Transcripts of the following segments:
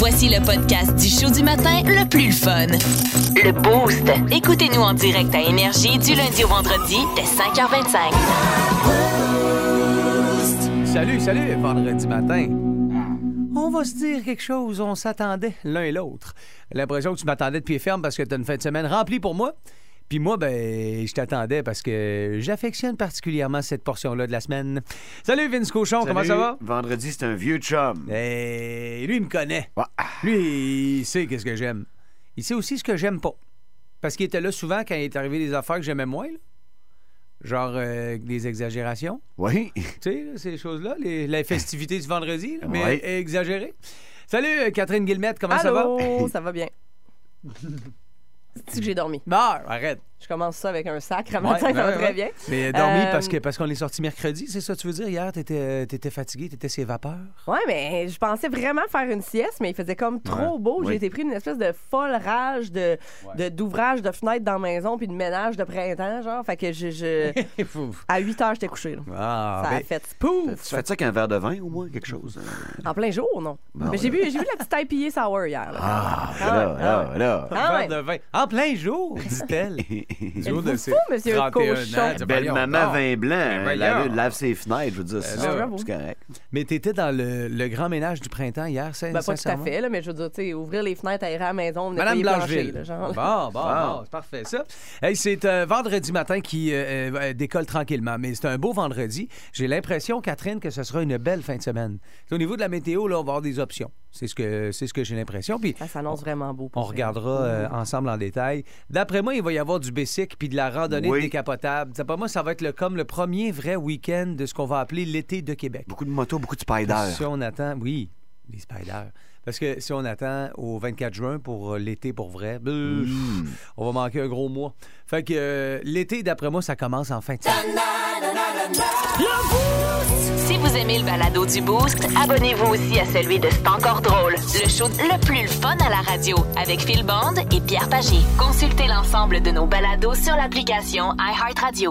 Voici le podcast du show du matin le plus fun. Le Boost. Écoutez-nous en direct à Énergie du lundi au vendredi dès 5h25. Salut, salut, vendredi matin. On va se dire quelque chose, on s'attendait l'un et l'autre. L'impression que tu m'attendais de pied ferme parce que tu as une fin de semaine remplie pour moi. Puis moi, ben, je t'attendais parce que j'affectionne particulièrement cette portion-là de la semaine. Salut Vince Cochon, comment ça va? Vendredi, c'est un vieux chum. Eh, lui, il me connaît. Ouais. Lui, il sait qu'est-ce que j'aime. Il sait aussi ce que j'aime pas. Parce qu'il était là souvent quand il est arrivé des affaires que j'aimais moins. là. Genre euh, des exagérations. Oui. Tu sais, là, ces choses-là, les, la festivité du vendredi, là, mais Ouais. exagérées. Salut, Catherine Guillemette, comment ça va? Allô, ça va bien. C'est que j'ai dormi? Non, arrête. Je commence ça avec un sacre à matin, ouais, ça va ouais. très bien. Mais dormi Euh, parce que parce qu'on est sorti mercredi, c'est ça que tu veux dire? Hier, t'étais étais fatigué, t'étais ses vapeurs. Ouais, mais je pensais vraiment faire une sieste, mais il faisait comme trop beau. J'ai Oui. été pris d'une espèce de folle rage de de- d'ouvrage de, fenêtres dans la maison puis de ménage de printemps, genre. Fait que je, je- à 8 heures, j'étais couché. là. ah, ça a ben, fait pouf! Tu fais ça avec un verre de vin au moins, quelque chose? euh? En plein jour, non? Bon, mais j'ai j'ai vu la petite IPA sour hier. là. Ah, Ah là, ah là. Ah verre ouais. de vin. En plein jour, dit-elle. Du haut de Êtes-vous ses fou, monsieur 31 Cochon? ans? Dis, Belle maman vin blanc, lave, lave ses fenêtres, je veux dire, Euh, c'est correct. Mais t'étais dans le, le grand ménage du printemps hier, c'est Ben, pas tout à fait, là, mais je veux dire, tu sais, ouvrir les fenêtres, aérer à la maison, Madame le plancher, Blancheville. là, genre. Bon, bon, Bon. bon, c'est parfait ça. Hey, c'est euh, vendredi matin qui euh, euh, décolle tranquillement, mais c'est un beau vendredi. J'ai l'impression, Catherine, que ce sera une belle fin de semaine. Au niveau de la météo, là, on va avoir des options. C'est ce que c'est ce que j'ai l'impression. Puis Ça s'annonce vraiment beau. pour on regardera euh, ensemble en détail. D'après moi, il va y avoir du bicycle puis de la randonnée Oui. décapotable. D'après moi, ça va être le, comme le premier vrai week-end de ce qu'on va appeler l'été de Québec. Beaucoup de motos, beaucoup de spiders. Si on attend, oui, les spiders. Parce que si on attend au 24 juin pour euh, l'été pour vrai, beuh, Mm. on va manquer un gros mois. Fait que euh, l'été, d'après moi, ça commence en fin de semaine. Si vous aimez le balado du Boost, abonnez-vous aussi à celui de C'est encore drôle. Le show le plus fun à la radio avec Phil Bond et Pierre Pagé. Consultez l'ensemble de nos balados sur l'application iHeartRadio.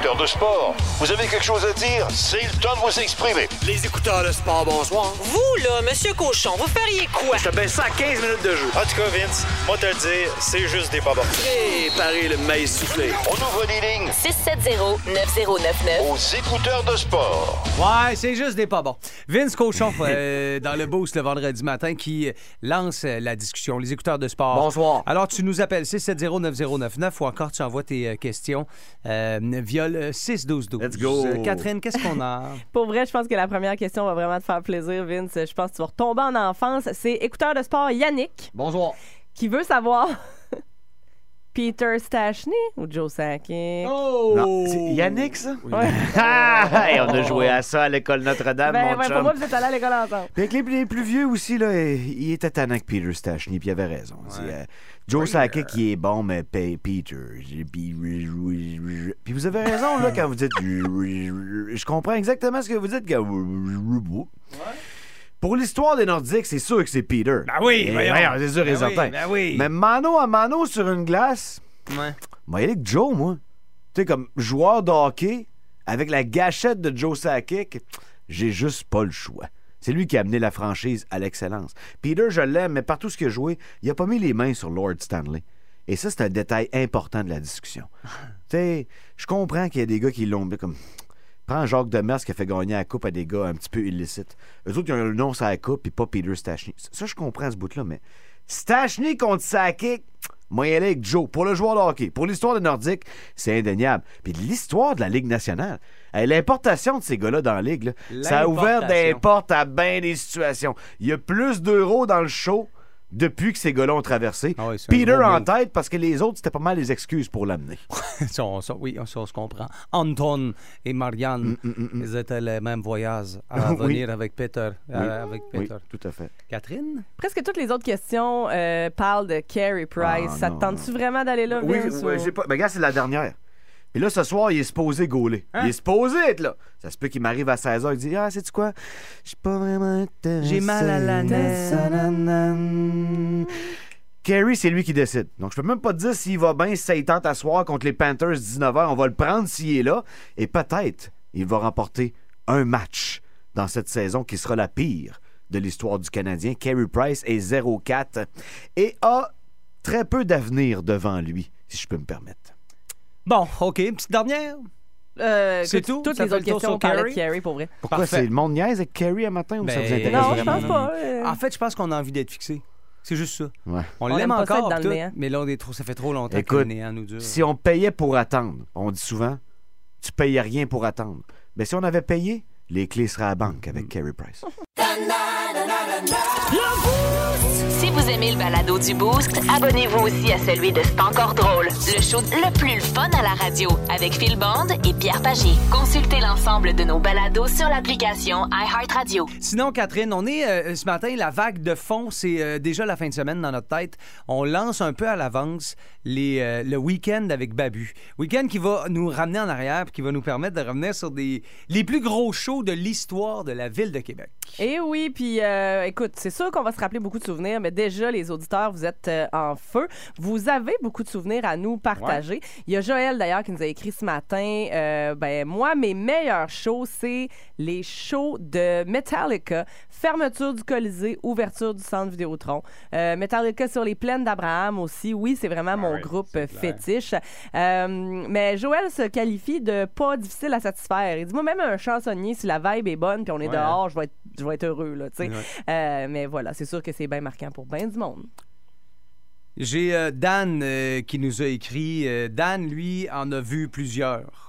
Amateurs de sport, vous avez quelque chose à dire? C'est le temps de vous exprimer. Les écouteurs de sport, bonsoir. Vous, là, Monsieur Cochon, vous feriez quoi? Je te baisse ça à 15 minutes de jeu. En tout cas, Vince, moi te le dire, c'est juste des pas bons. Préparez le maïs soufflé. On ouvre les lignes 670-9099. aux écouteurs de sport. Ouais, c'est juste des pas bons. Vince Cochon, euh, dans le boost le vendredi matin, qui lance euh, la discussion. Les écouteurs de sport. Bonsoir. Alors, tu nous appelles 670-9099 ou encore tu envoies tes euh, questions euh, via le 61212. Let's go. Euh, Catherine, qu'est-ce qu'on a? Pour vrai, je pense que la première question va vraiment te faire plaisir, Vince. Je pense que tu vas retomber en enfance. C'est écouteur de sport Yannick Bonsoir. qui veut savoir Peter Stachny ou Joe Sakic. Oh! Non, c'est Yannick, ça? Ouais. Ah, hey, on a joué à ça à l'école Notre-Dame, Ben, mon ouais, chum. pour moi, vous êtes allés à l'école ensemble. Puis avec les, les plus vieux aussi, là, euh, il était tannant que Peter Stachny, puis il avait raison. Euh, Joe Sakic, qui est bon, mais Pe- Peter. Puis puis vous avez raison, là, quand vous dites... Je comprends exactement ce que vous dites. Quand... Pour l'histoire des Nordiques, c'est sûr que c'est Peter. Ben oui, voyons. voyons, c'est sûr et Ben oui, certain. ben oui. Mais mano à mano sur une glace, Ouais. moi, il est que Joe, moi. Tu sais, comme joueur de hockey, avec la gâchette de Joe Sakic, j'ai juste pas le choix. C'est lui qui a amené la franchise à l'excellence. Peter, je l'aime, mais partout ce qu'il a joué, il a pas mis les mains sur Lord Stanley. Et ça, c'est un détail important de la discussion. tu sais, je comprends qu'il y a des gars qui l'ont comme. Prends Jacques Demers qui a fait gagner la coupe à des gars un petit peu illicites. Eux autres, ils ont le nom sur la coupe, puis pas Peter Stachny. Ça, je comprends ce bout-là, mais Stachny contre Sakic, moi, y aller avec Joe. Pour le joueur de hockey, pour l'histoire des Nordiques, c'est indéniable. Puis l'histoire de la Ligue nationale, l'importation de ces gars-là dans la Ligue, là, ça a ouvert des portes à bien des situations. Il y a plus d'euros dans le show depuis que ces gars-là ont traversé. Ah oui, Peter en tête parce que les autres, c'était pas mal les excuses pour l'amener. Ça, on- ça, oui, ça, on se comprend. Anton et Marianne, Mm, ils étaient les mêmes voyages à Oui. venir avec Peter. euh, avec Oui, Peter. tout à fait. Catherine? Presque toutes les autres questions euh, parlent de Carey Price. Ah, ça te tente-tu vraiment d'aller là, Oui, ou- j'ai pas. Mais regarde, c'est la dernière. Puis là, ce soir, il est supposé gauler. Hein? Il est supposé être là. Ça se peut qu'il m'arrive à 16h et dit Ah, sais-tu quoi? Je suis pas vraiment intéressé. J'ai mal à la Nanana. Kerry, c'est lui qui décide. Donc, je peux même pas te dire s'il va bien, si ça y tente à soir contre les Panthers 19h. On va le prendre s'il est là. Et peut-être, il va remporter un match dans cette saison qui sera la pire de l'histoire du Canadien. Carey Price est 0-4 et a très peu d'avenir devant lui, si je peux me permettre. Bon, OK, une petite dernière? Euh, C'est tout? Toutes Ça les autres le questions, parlait de? Carey, pour vrai. Pourquoi c'est le monde niaise avec Carey à matin ou ça Ben, vous intéresse Non, je pense pas. euh. En fait, je pense qu'on a envie d'être fixé. C'est juste ça. Ouais. On, On l'aime encore, dans le tout, néant. mais là, on est trop, ça fait trop longtemps que Écoute, le néant nous dure. Si on payait pour attendre, on dit souvent, tu payais rien pour attendre. Mais si on avait payé, les clés seraient à la banque avec Carey Price. Si vous aimez le balado du Boost, abonnez-vous aussi à celui de C'est encore drôle. Le show le plus fun à la radio avec Phil Bond et Pierre Pagé. Consultez l'ensemble de nos balados sur l'application iHeartRadio. Sinon, Catherine, on est euh, ce matin, la vague de fond, c'est euh, déjà la fin de semaine dans notre tête. On lance un peu à l'avance les, euh, le week-end avec Babu. Week-end qui va nous ramener en arrière puis qui va nous permettre de revenir sur des, les plus gros shows de l'histoire de la ville de Québec. Et oui, puis euh, écoute, c'est sûr qu'on va se rappeler beaucoup de souvenirs, mais déjà, les auditeurs, vous êtes euh, en feu. Vous avez beaucoup de souvenirs à nous partager. Il y a Joël, d'ailleurs, qui nous a écrit ce matin, euh, ben moi, mes meilleurs shows, c'est les shows de Metallica, fermeture du Colisée, ouverture du Centre Vidéotron. Metallica sur les plaines d'Abraham aussi, oui, c'est vraiment mon groupe fétiche. Mais Joël se qualifie de pas difficile à satisfaire. Il dit, moi, même un chansonnier, si la vibe est bonne, puis on est Ouais. dehors, je vais être, je vais être heureux, là. Ouais. Euh, mais voilà, c'est sûr que c'est bien marquant pour bien du monde. J'ai euh, Dan euh, qui nous a écrit. Euh, Dan, lui, en a vu plusieurs.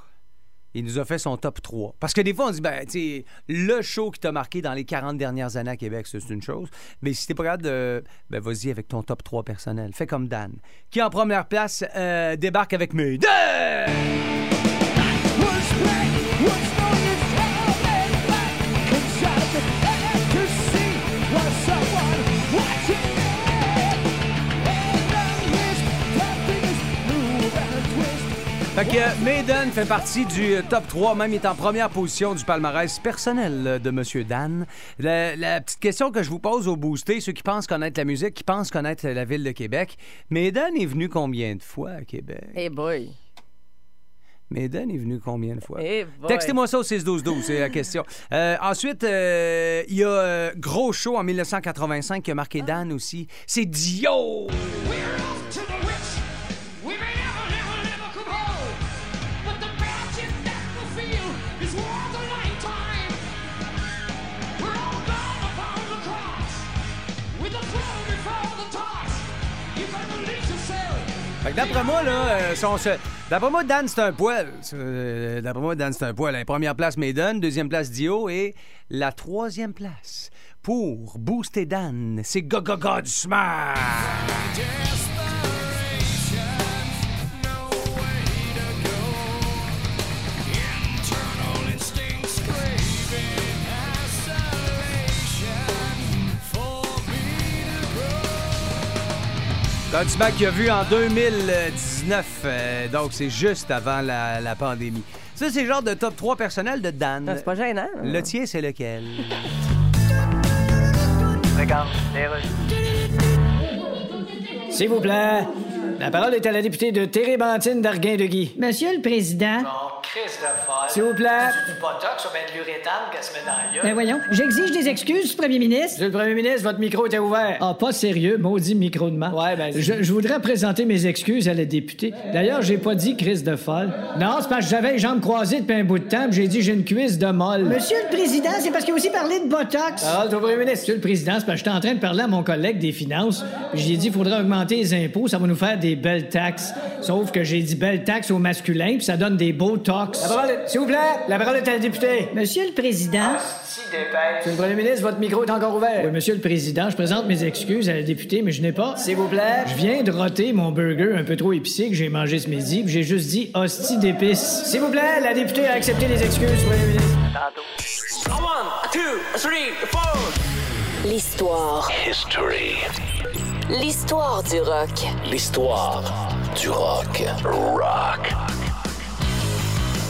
Il nous a fait son top 3. Parce que des fois, on dit, ben, tu sais, le show qui t'a marqué dans les 40 dernières années à Québec, c'est une chose. Mais si t'es pas capable de. Ben, vas-y avec ton top 3 personnel. Fais comme Dan, qui en première place euh, débarque avec mes deux. Fait que euh, Maiden fait partie du euh, top 3, même il est en première position du palmarès personnel euh, de Monsieur Dan. La, la petite question que je vous pose au boosté, ceux qui pensent connaître la musique, qui pensent connaître la ville de Québec, Maiden est venu combien de fois à Québec? Eh boy. Maiden est venu combien de fois? Eh boy. Textez-moi ça au 6-12-12, c'est la question. Euh, ensuite, euh, il y a euh, Gros Show en 1985 qui a marqué Dan aussi. C'est Dio! D'après moi, là, euh, d'après moi, Dan, c'est un poil. Euh, D'après moi, Dan, c'est un poil. Première place, Maiden. Deuxième place, Dio. Et la troisième place, pour booster Dan, c'est Gaga God Smash! Godsmack qui a vu en 2019, euh, donc c'est juste avant la, la pandémie. Ça, c'est le genre de top 3 personnel de Dan. Ah, C'est pas gênant. Le tien, c'est lequel? S'il vous plaît. La parole est à la députée de Térébentine d'Arguin-de-Guy. Monsieur le Président, S'il vous plaît. ben voyons, j'exige des excuses du Premier ministre. Monsieur le premier ministre, votre micro était ouvert. Ah, pas sérieux, maudit micro de main. Ouais, ben, Je, je voudrais présenter mes excuses à la députée. D'ailleurs, j'ai pas dit crise de folle. Non, c'est parce que j'avais les jambes croisées depuis un bout de temps, puis j'ai dit j'ai une cuisse de molle. Monsieur le Président, c'est parce qu'il a aussi parlé de Botox. Parole au premier ministre. Monsieur le Président, c'est parce que j'étais en train de parler à mon collègue des finances, puis j'ai dit il faudrait augmenter les impôts, ça va nous faire des belles taxes. Sauf que j'ai dit belles taxes au masculin, puis ça donne des beaux tox. La parole est- S'il vous plaît, la parole est à la députée. Monsieur le Président. Monsieur le premier ministre, votre micro est encore ouvert. Oui, Monsieur le Président, je présente mes excuses à la députée, mais je n'ai pas. S'il vous plaît. Je viens de roter mon burger un peu trop épicé que j'ai mangé ce midi, puis j'ai juste dit hostie d'épices. S'il vous plaît, la députée a accepté les excuses, premier ministre. L'histoire. History. L'histoire du rock. L'histoire du rock. Rock.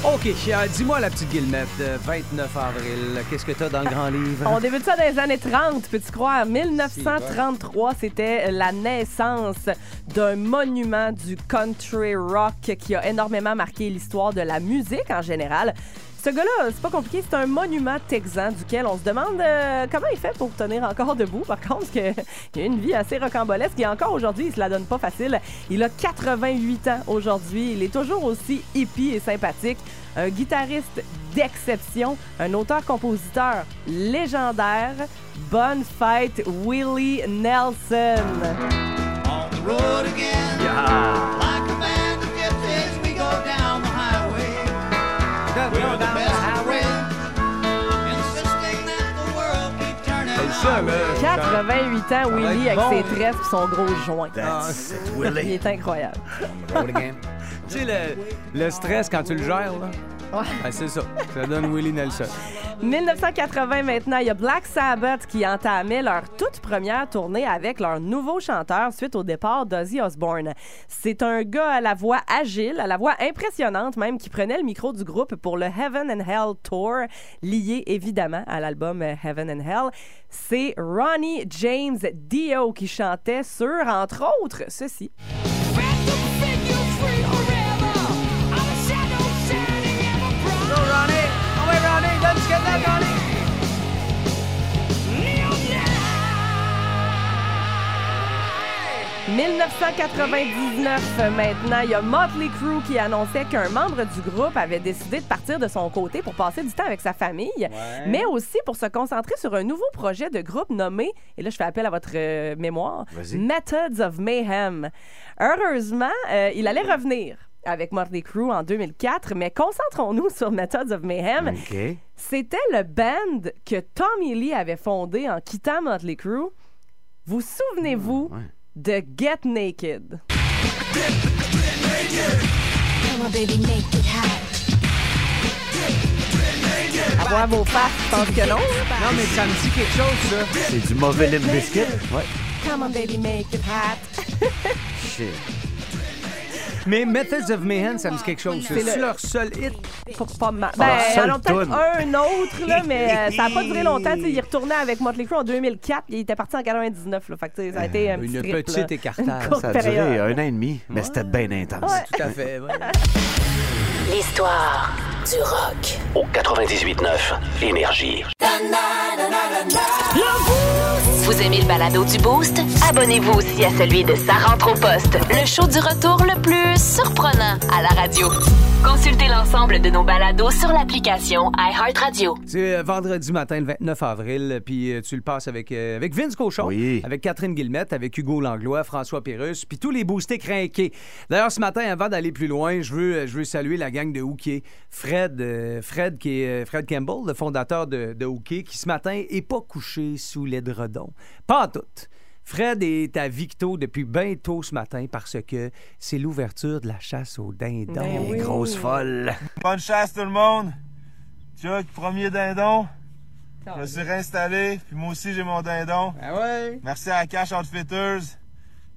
OK, euh, dis-moi, la petite Guillemette, euh, 29 avril, qu'est-ce que t'as dans le grand livre? On débute ça dans les années 30, peux-tu croire? 1933, c'était la naissance d'un monument du country rock qui a énormément marqué l'histoire de la musique en général. Ce gars-là, c'est pas compliqué, c'est un monument texan duquel on se demande euh, comment il fait pour tenir encore debout. Par contre, parce que il a une vie assez rocambolesque et encore aujourd'hui, il se la donne pas facile. Il a 88 ans aujourd'hui. Il est toujours aussi hippie et sympathique. Un guitariste d'exception, un auteur-compositeur légendaire. Bonne fête, Willie Nelson. C'est ça, là. 88 ans, Willie, avec bon. ses tresses et son gros joint. That's it, Il est incroyable. Tu sais, le, le stress quand tu le gères, là. Ouais. C'est ça. Ça donne Willie Nelson. 1980 maintenant, il y a Black Sabbath qui entamait leur toute première tournée avec leur nouveau chanteur suite au départ d'Ozzy Osbourne. C'est un gars à la voix agile, à la voix impressionnante même, qui prenait le micro du groupe pour le Heaven and Hell Tour, lié évidemment à l'album Heaven and Hell. C'est Ronnie James Dio qui chantait sur, entre autres, ceci. 1999 euh, maintenant, il y a Motley Crue qui annonçait qu'un membre du groupe avait décidé de partir de son côté pour passer du temps avec sa famille, mais aussi pour se concentrer sur un nouveau projet de groupe nommé, et là je fais appel à votre euh, mémoire. Methods of Mayhem. Heureusement, euh, il allait revenir avec Motley Crue en 2004, mais concentrons-nous sur Methods of Mayhem. C'était le band que Tommy Lee avait fondé en quittant Motley Crue. Vous souvenez-vous Ouais. De Get Naked? À voir vos faces, je pense que non? Non, mais ça me dit quelque chose, ça. C'est du mauvais Limp Bizkit? Ouais. Come on, baby, make it hot. Shit. Mais Methods of Mayhem, ça me dit quelque chose. C'est le- leur seul hit. Pas, pas mal. Ben, seule alors peut-être toune. un autre, là, mais euh, ça n'a pas duré longtemps. tu sais, il retournait avec Motley Crue en 2004, il était parti en 99. Là, fait que, tu sais, ça a été un petit Une trip, petite écartage. Une courte Ça a duré période. un an et demi, mais c'était bien intense. Ouais. Tout à fait, ouais. L'histoire du rock. Au 98.9 Énergie. Vous aimez le balado du Boost? Abonnez-vous aussi à celui de Sa rentre au poste, le show du retour le plus surprenant à la radio. Consultez l'ensemble de nos balados sur l'application iHeartRadio. C'est euh, vendredi matin, le 29 avril, puis euh, tu le passes avec, euh, avec Vince Cochon, Oui. avec Catherine Guillemette, avec Hugo Langlois, François Pérus, puis tous les boostés craqués. D'ailleurs, ce matin, avant d'aller plus loin, je veux, je veux saluer la gang de Hookie. Fred, euh, Fred, qui est, Fred Campbell, le fondateur de, de Hookie, qui ce matin est pas couché sous l'édredon. Pas en tout. Fred est à Victo depuis bien tôt ce matin parce que c'est l'ouverture de la chasse aux dindons. Ben oui. Grosse folle. Bonne chasse tout le monde. Chuck, premier dindon. Je me suis réinstallé, puis moi aussi j'ai mon dindon. Ah ouais? Merci à Cash Outfitters.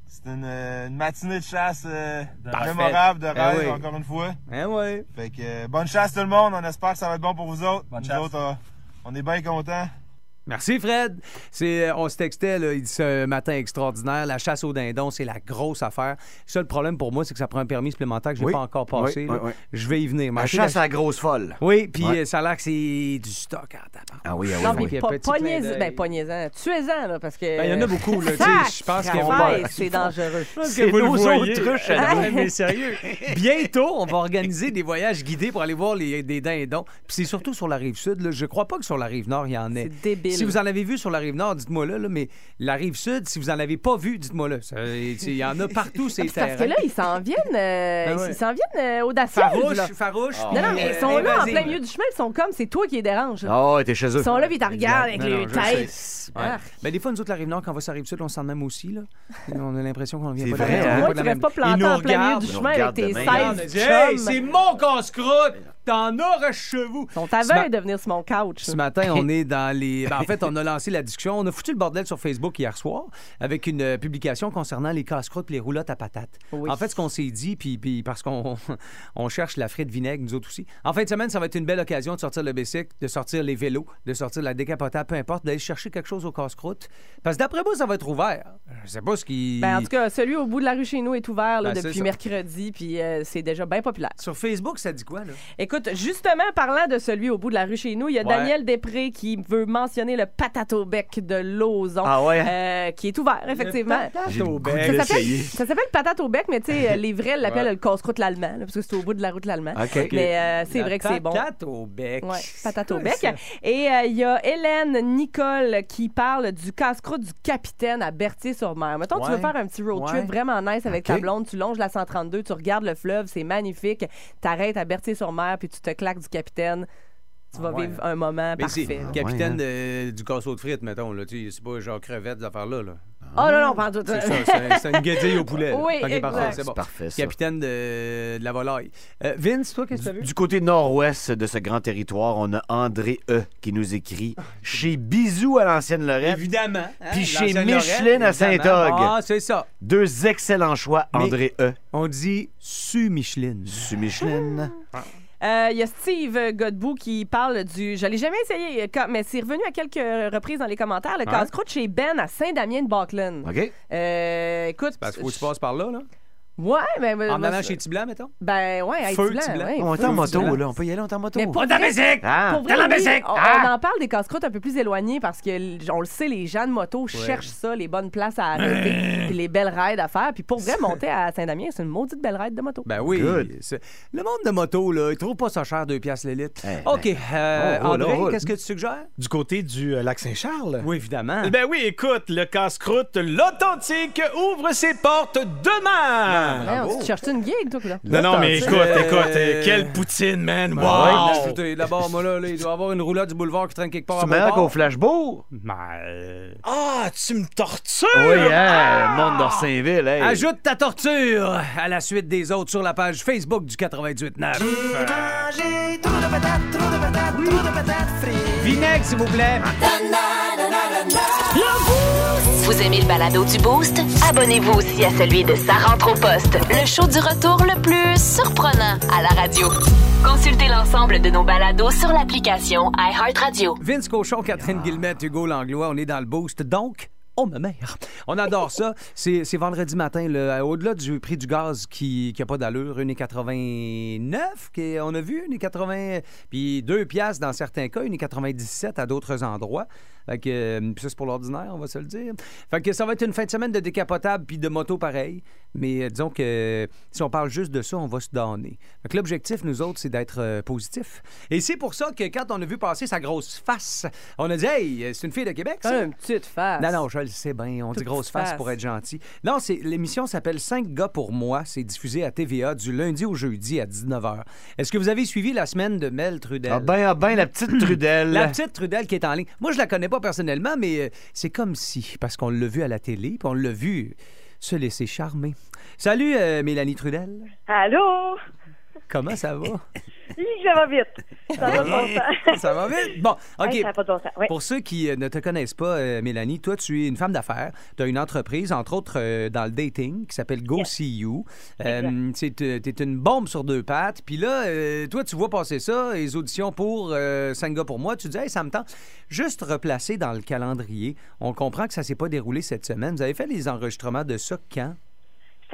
C'était une, euh, une matinée de chasse euh, mémorable, de Ah rêve, oui. encore une fois. Ah ouais. Fait que euh, bonne chasse tout le monde, on espère que ça va être bon pour vous autres. Bonne nous chasse. autres, euh, on est bien contents. Merci, Fred. C'est, euh, on se textait, là, il dit ce matin extraordinaire. La chasse aux dindons, c'est la grosse affaire. Seul problème pour moi, c'est que ça prend un permis supplémentaire que je n'ai Oui. pas encore passé. Oui, là. oui, oui. Je vais y venir. La chasse à la grosse folle. Oui, puis Ouais. euh, ça a l'air que c'est du stock. Ah oui, ah oui, Non, ah mais pas, d'œil. ben, niaisant. Tuez-en, là, parce que. Ben, il y en a beaucoup, là, je pense qu'ils vont Sacrement, pas- c'est dangereux. C'est nos. Ouais, mais sérieux. Bientôt, on va organiser des voyages guidés pour aller voir les, des dindons. Puis c'est surtout sur la rive sud. Là. Je crois pas que sur la rive nord, il y en ait. C'est débile. Si vous en avez vu sur la rive nord, dites-moi là, là, mais la rive sud, si vous en avez pas vu, dites-moi là. Il y en a partout, ces Parce que là, ils s'en viennent, euh, Ben ouais. ils s'en viennent euh, audacieux. Farouche, là. farouche. Non, non, mais euh, ils sont là, en plein milieu du chemin. Ils sont comme, c'est toi qui les dérange. là. Ah ouais, t'es chez eux. Ils sont là, puis ils te regardent avec les têtes. Ouais. Ben, des fois, nous autres, la rive nord, quand on va sur la rive sud, on se sent de même aussi. Là. On a l'impression qu'on vient C'est pas de la vrai, hein? Moi, vient de la pas même- planté Ils nous en plein milieu du chemin avec tes de même. On a 16 dit, Hey, chums. c'est mon casse-croûte! T'en auras chez vous! Ils sont Ce aveugles de venir sur mon couch. Ce matin, on est dans les. ben, en fait, on a lancé la discussion. On a foutu le bordel sur Facebook hier soir avec une euh, publication concernant les casse-croûtes et les roulottes à patates. Oui. En fait, ce qu'on s'est dit, puis, puis parce qu'on on cherche la frite vinaigre, nous autres aussi. En fin de semaine, ça va être une belle occasion de sortir le bicycle, de sortir les vélos, de sortir la décapotable, peu importe, d'aller chercher quelque chose au casse-croûte. Parce que d'après moi, ça va être ouvert. Je sais pas ce qui. Ben, en tout cas, celui au bout de la rue chez nous est ouvert là, Ben, depuis mercredi, puis euh, c'est déjà bien populaire. Sur Facebook, ça dit quoi, là? Écoute, justement, parlant de celui au bout de la rue chez nous, il y a Ouais. Daniel Després qui veut mentionner le patato bec de Lauson, Ah ouais? euh, qui est ouvert, effectivement. Le de Ça s'appelle, l'essayer. ça s'appelle patate au bec, mais tu sais, les vrais l'appellent Ouais. le casse-croûte l'allemand, là, parce que c'est au bout de la route l'allemand. OK. Mais euh, c'est vrai que c'est bon. patate au bec. Ouais, patate au Ouais, bec. Et euh, il y a Hélène Nicole qui parle du casse-croûte du capitaine à Berthier-sur-Mer. Mettons, tu veux Ouais. faire un petit road Ouais. trip vraiment nice avec Ok. ta blonde, tu longes la 132, tu regardes le fleuve, c'est magnifique. T'arrêtes à Berthier-sur-Mer, puis tu te claques du capitaine. Tu vas Ah ouais. vivre un moment Mais c'est parfait. là. capitaine Ouais, de- du casseau de frites, mettons. Là, tu sais, c'est pas genre crevette, des affaires-là. Là. Oh non, non, pas en tout. C'est ça, c'est- c'est une guédille au poulet. là. Oui, Ok, parfait, exact. c'est bon. Parfait, ça. Capitaine de, de la volaille. Euh, Vince, toi, qu'est-ce que tu as vu? Du côté nord-ouest de ce grand territoire, on a André E. qui nous écrit chez Bisou à l'ancienne Lorette. Évidemment. hein, Puis chez l'ancienne Micheline à évidemment. Saint-Og. Ah, c'est ça. Deux excellents choix, Mais- André E. On dit su Micheline. Su Micheline. Euh, Il y a Steve Godbout qui parle du. Je l'ai jamais essayé, euh, mais c'est revenu à quelques reprises dans les commentaires. Le casse-croûte chez Ben à Saint-Damien-de-Baclen. OK? Ah, Euh, écoute. Parce qu'il faut que tu passes par là, là? Ouais, mais. En moi, allant je- chez Tiblan, mettons? Ben, ouais, avec Feu Tiblan, Tiblan. ouais, On est en moto, Tiblan. là. On peut y aller, on est en moto. Mais pour Pas de la musique! Ah, Pour vrai, la musique! on, Ah! on en parle des casse-croûtes un peu plus éloignés parce que on le sait, les gens de moto cherchent ça, les bonnes places à arrêter, puis les belles rides à faire. Puis pour vrai, monter à Saint-Damien, c'est une maudite belle ride de moto. Ben oui. Le monde de moto, là, il trouve pas ça cher, 2 piastres le litre. Eh, OK. euh, on roule, André, qu'est-ce que tu suggères? Du côté du euh, lac Saint-Charles? Oui, évidemment. Ben oui, écoute, le casse-croûte, l'authentique, ouvre ses portes demain! Ouais, tu cherches une gig, toi, là? Non, non, mais écoute, écoute, euh, quelle poutine, man! Ouais, D'abord, moi, là, là, il doit y avoir une roulade du boulevard qui traîne quelque part. C'est à meilleur qu'au. Flashbourg? Ben, euh, Ah, tu me tortures! Oui, hein, le monde d'Orsainville, hey. Ajoute ta torture à la suite des autres sur la page Facebook du 98.9. Vinaigre, s'il vous plaît. Vous aimez le balado du Boost? Abonnez-vous aussi à celui de Sa rentre au poste, le show du retour le plus surprenant à la radio. Consultez l'ensemble de nos balados sur l'application iHeartRadio. Vince Cochon, Catherine Guillemette, Hugo Langlois, on est dans le boost. Donc, oh ma mère, on adore ça. C'est vendredi matin, là, au-delà du prix du gaz qui n'a pas d'allure, 1,89 qui- on a vu, 1,80 puis 2 piastres dans certains cas, 1,97 à d'autres endroits. Fait que, euh, puis ça, c'est pour l'ordinaire, on va se le dire. Fait que ça va être une fin de semaine de décapotable puis de moto pareil. Mais euh, disons que euh, si on parle juste de ça, on va se donner. Fait que l'objectif, nous autres, c'est d'être euh, positif. Et c'est pour ça que quand on a vu passer sa grosse face, on a dit Hey, c'est une fille de Québec, ça? Une petite face. Non, non, je le sais bien. On dit grosse face, face. pour être gentil. Non, c'est l'émission s'appelle 5 gars pour moi. C'est diffusé à TVA du lundi au jeudi à 19h. Est-ce que vous avez suivi la semaine de Mel Trudel? Ah ben, ah ben, la petite Trudel. La petite Trudel qui est en ligne. Moi, je la connais pas personnellement, mais euh, c'est comme si, parce qu'on l'a vu à la télé, puis on l'a vu se laisser charmer. Salut, euh, Mélanie Trudel. Allô? Comment ça va? Ça va vite. Ça va bon ça va vite? Bon, OK. Ça pas de bon sens, oui. Pour ceux qui euh, ne te connaissent pas, euh, Mélanie, toi, tu es une femme d'affaires. Tu as une entreprise, entre autres, euh, dans le dating, qui s'appelle Go See You. Euh, euh, t'es une bombe sur deux pattes. Puis là, toi, tu vois passer ça, les auditions pour 5 gars pour moi. Tu dis, hey, ça me tente. Juste replacer dans le calendrier. On comprend que ça s'est pas déroulé cette semaine. Vous avez fait les enregistrements de ça quand?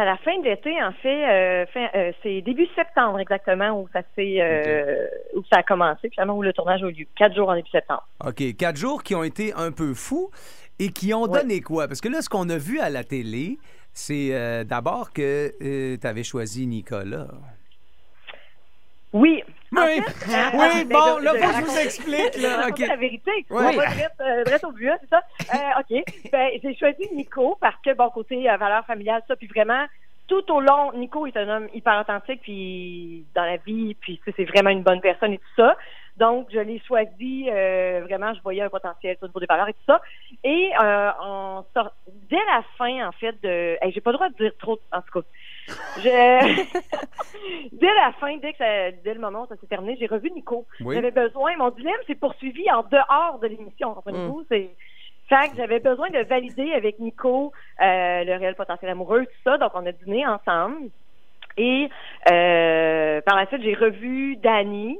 C'est à la fin de l'été, en fait. euh, euh, c'est début septembre exactement où ça s'est euh, où ça a commencé, finalement où le tournage a eu lieu. Quatre jours en début septembre. OK. Quatre jours qui ont été un peu fous et qui ont donné quoi? Parce que là, ce qu'on a vu à la télé, c'est euh, d'abord que tu avais choisi Nicolas. Oui. Oui. fait, euh, Oui, ben, bon, de- là, faut que je vous explique, là, la vérité. Oui. On va direct, euh, direct au but, c'est ça? Euh, OK. Ben, j'ai choisi Nico parce que, bon, côté euh, valeur familiale, ça, puis vraiment, tout au long, Nico est un homme hyper authentique, puis dans la vie, puis c'est vraiment une bonne personne et tout ça. Donc, je l'ai choisi, euh, vraiment, je voyais un potentiel au niveau des valeurs et tout ça. Et euh, on sort, dès la fin, en fait, de... Hey, j'ai pas le droit de dire trop, en tout cas. Je... dès la fin, dès que ça- dès le moment où ça s'est terminé, j'ai revu Nico. Oui. J'avais besoin, mon dilemme s'est poursuivi en dehors de l'émission, comprenez-vous? C'est fait que j'avais besoin de valider avec Nico euh, le réel potentiel amoureux, tout ça. Donc, on a dîné ensemble. Et euh, par la suite, j'ai revu Danny.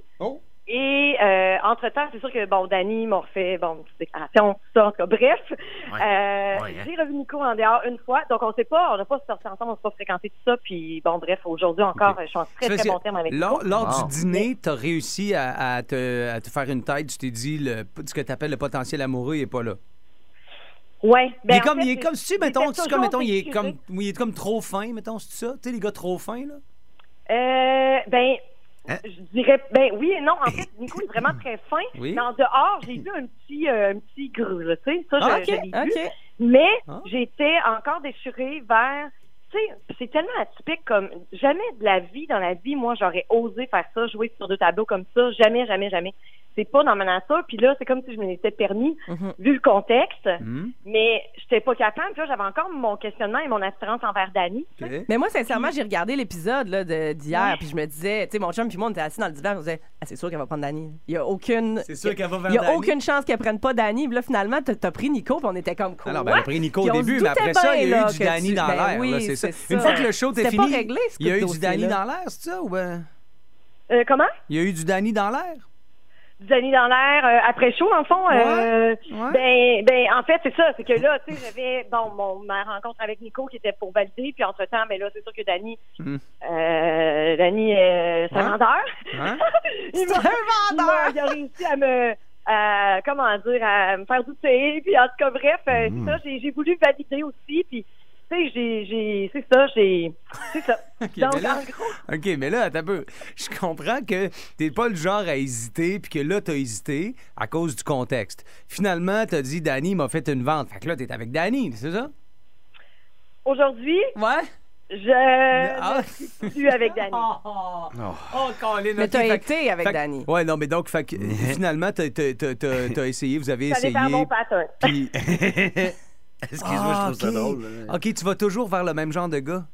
Et euh, entre-temps, c'est sûr que, bon, Danny m'a refait, bon, une petite déclaration, tout ça, en tout cas, bref. Euh, Ouais, hein. J'ai revu Nico en dehors une fois, donc on sait pas, on n'a pas sorti ensemble, on s'est pas fréquenté tout ça, puis bon, bref, aujourd'hui encore, je suis en très, Ça très bon terme avec lors, lors du dîner, tu as réussi à, à te, à te faire une tête. Tu t'es dit, le, ce que tu appelles le potentiel amoureux, il n'est pas là. Ouais. il ben, est en comme, fait, il est comme, si, mettons, c'est comme, mettons, il est comme, oui, il est comme trop fin, mettons, c'est ça? Tu sais, les gars trop fins, là? Euh, ben, Hein? je dirais, ben oui et non. En fait, Nico est vraiment très fin. Oui. Mais en dehors, j'ai vu un petit, euh, un petit tu sais. Ça, je, Ah, je l'ai vu. Mais Ah. j'étais encore déchirée vers. Tu sais, c'est tellement atypique comme. Jamais de la vie, dans la vie, moi, j'aurais osé faire ça, jouer sur deux tableaux comme ça. Jamais, jamais, jamais. C'est pas dans ma nature. Puis là, c'est comme si je me l'étais permis, Mhm. vu le contexte. Hmm? Mais j'étais pas capable. Puis là, j'avais encore mon questionnement et mon assurance envers Dani. Mais moi, sincèrement, j'ai regardé l'épisode là, de- d'hier, puis je me disais, tu sais, mon chum puis moi, on était assis dans le divan, on disait, ah, c'est sûr qu'elle va prendre Dani. Il y a aucune. C'est sûr qu'elle va Il y a Dani. aucune chance qu'elle prenne pas Dani. Puis là, finalement, t'as t'as pris Nico, puis on était comme cool. Alors, ben, elle a pris Nico au début, mais après ça, il y a eu du tu- dans ben l'air. oui, là, c'est Une fois que le show était fini, il y a eu du. Danny dans l'air, c'est ça? Ou ben... Euh, comment? Il y a eu du Danny dans l'air? Dani dans l'air euh, après chaud, le fond. euh, Ben, ben, en fait, c'est ça. C'est que là, tu sais, j'avais bon mon ma rencontre avec Nico qui était pour valider, puis entre temps, mais là, c'est sûr que Dani, euh, Dani, euh, c'est un vendeur. Il il m'a- Il a réussi à me, à, comment dire, à me faire douter. Puis en tout cas, bref, c'est ça. J'ai, j'ai voulu valider aussi, puis tu sais, j'ai, j'ai, c'est ça, j'ai, c'est ça. OK, Donc, mais là, en gros, OK, mais là, attends un peu. Je comprends que t'es pas le genre à hésiter, puis que là, t'as hésité à cause du contexte. Finalement, t'as dit, Danny m'a fait une vente. Fait que là, t'es avec Danny, c'est ça? aujourd'hui, Ouais. je Ah. suis avec Dani. Oh, Colin, Mais t'as été avec fait Danny. Ouais, non, mais donc, fait que, finalement, t'as, t'as- t'as- t'as- t'as essayé, vous avez Ça essayé. dépend mon pattern. Puis... Excuse-moi, je trouve ça ok. drôle. là. OK, tu vas toujours vers le même genre de gars?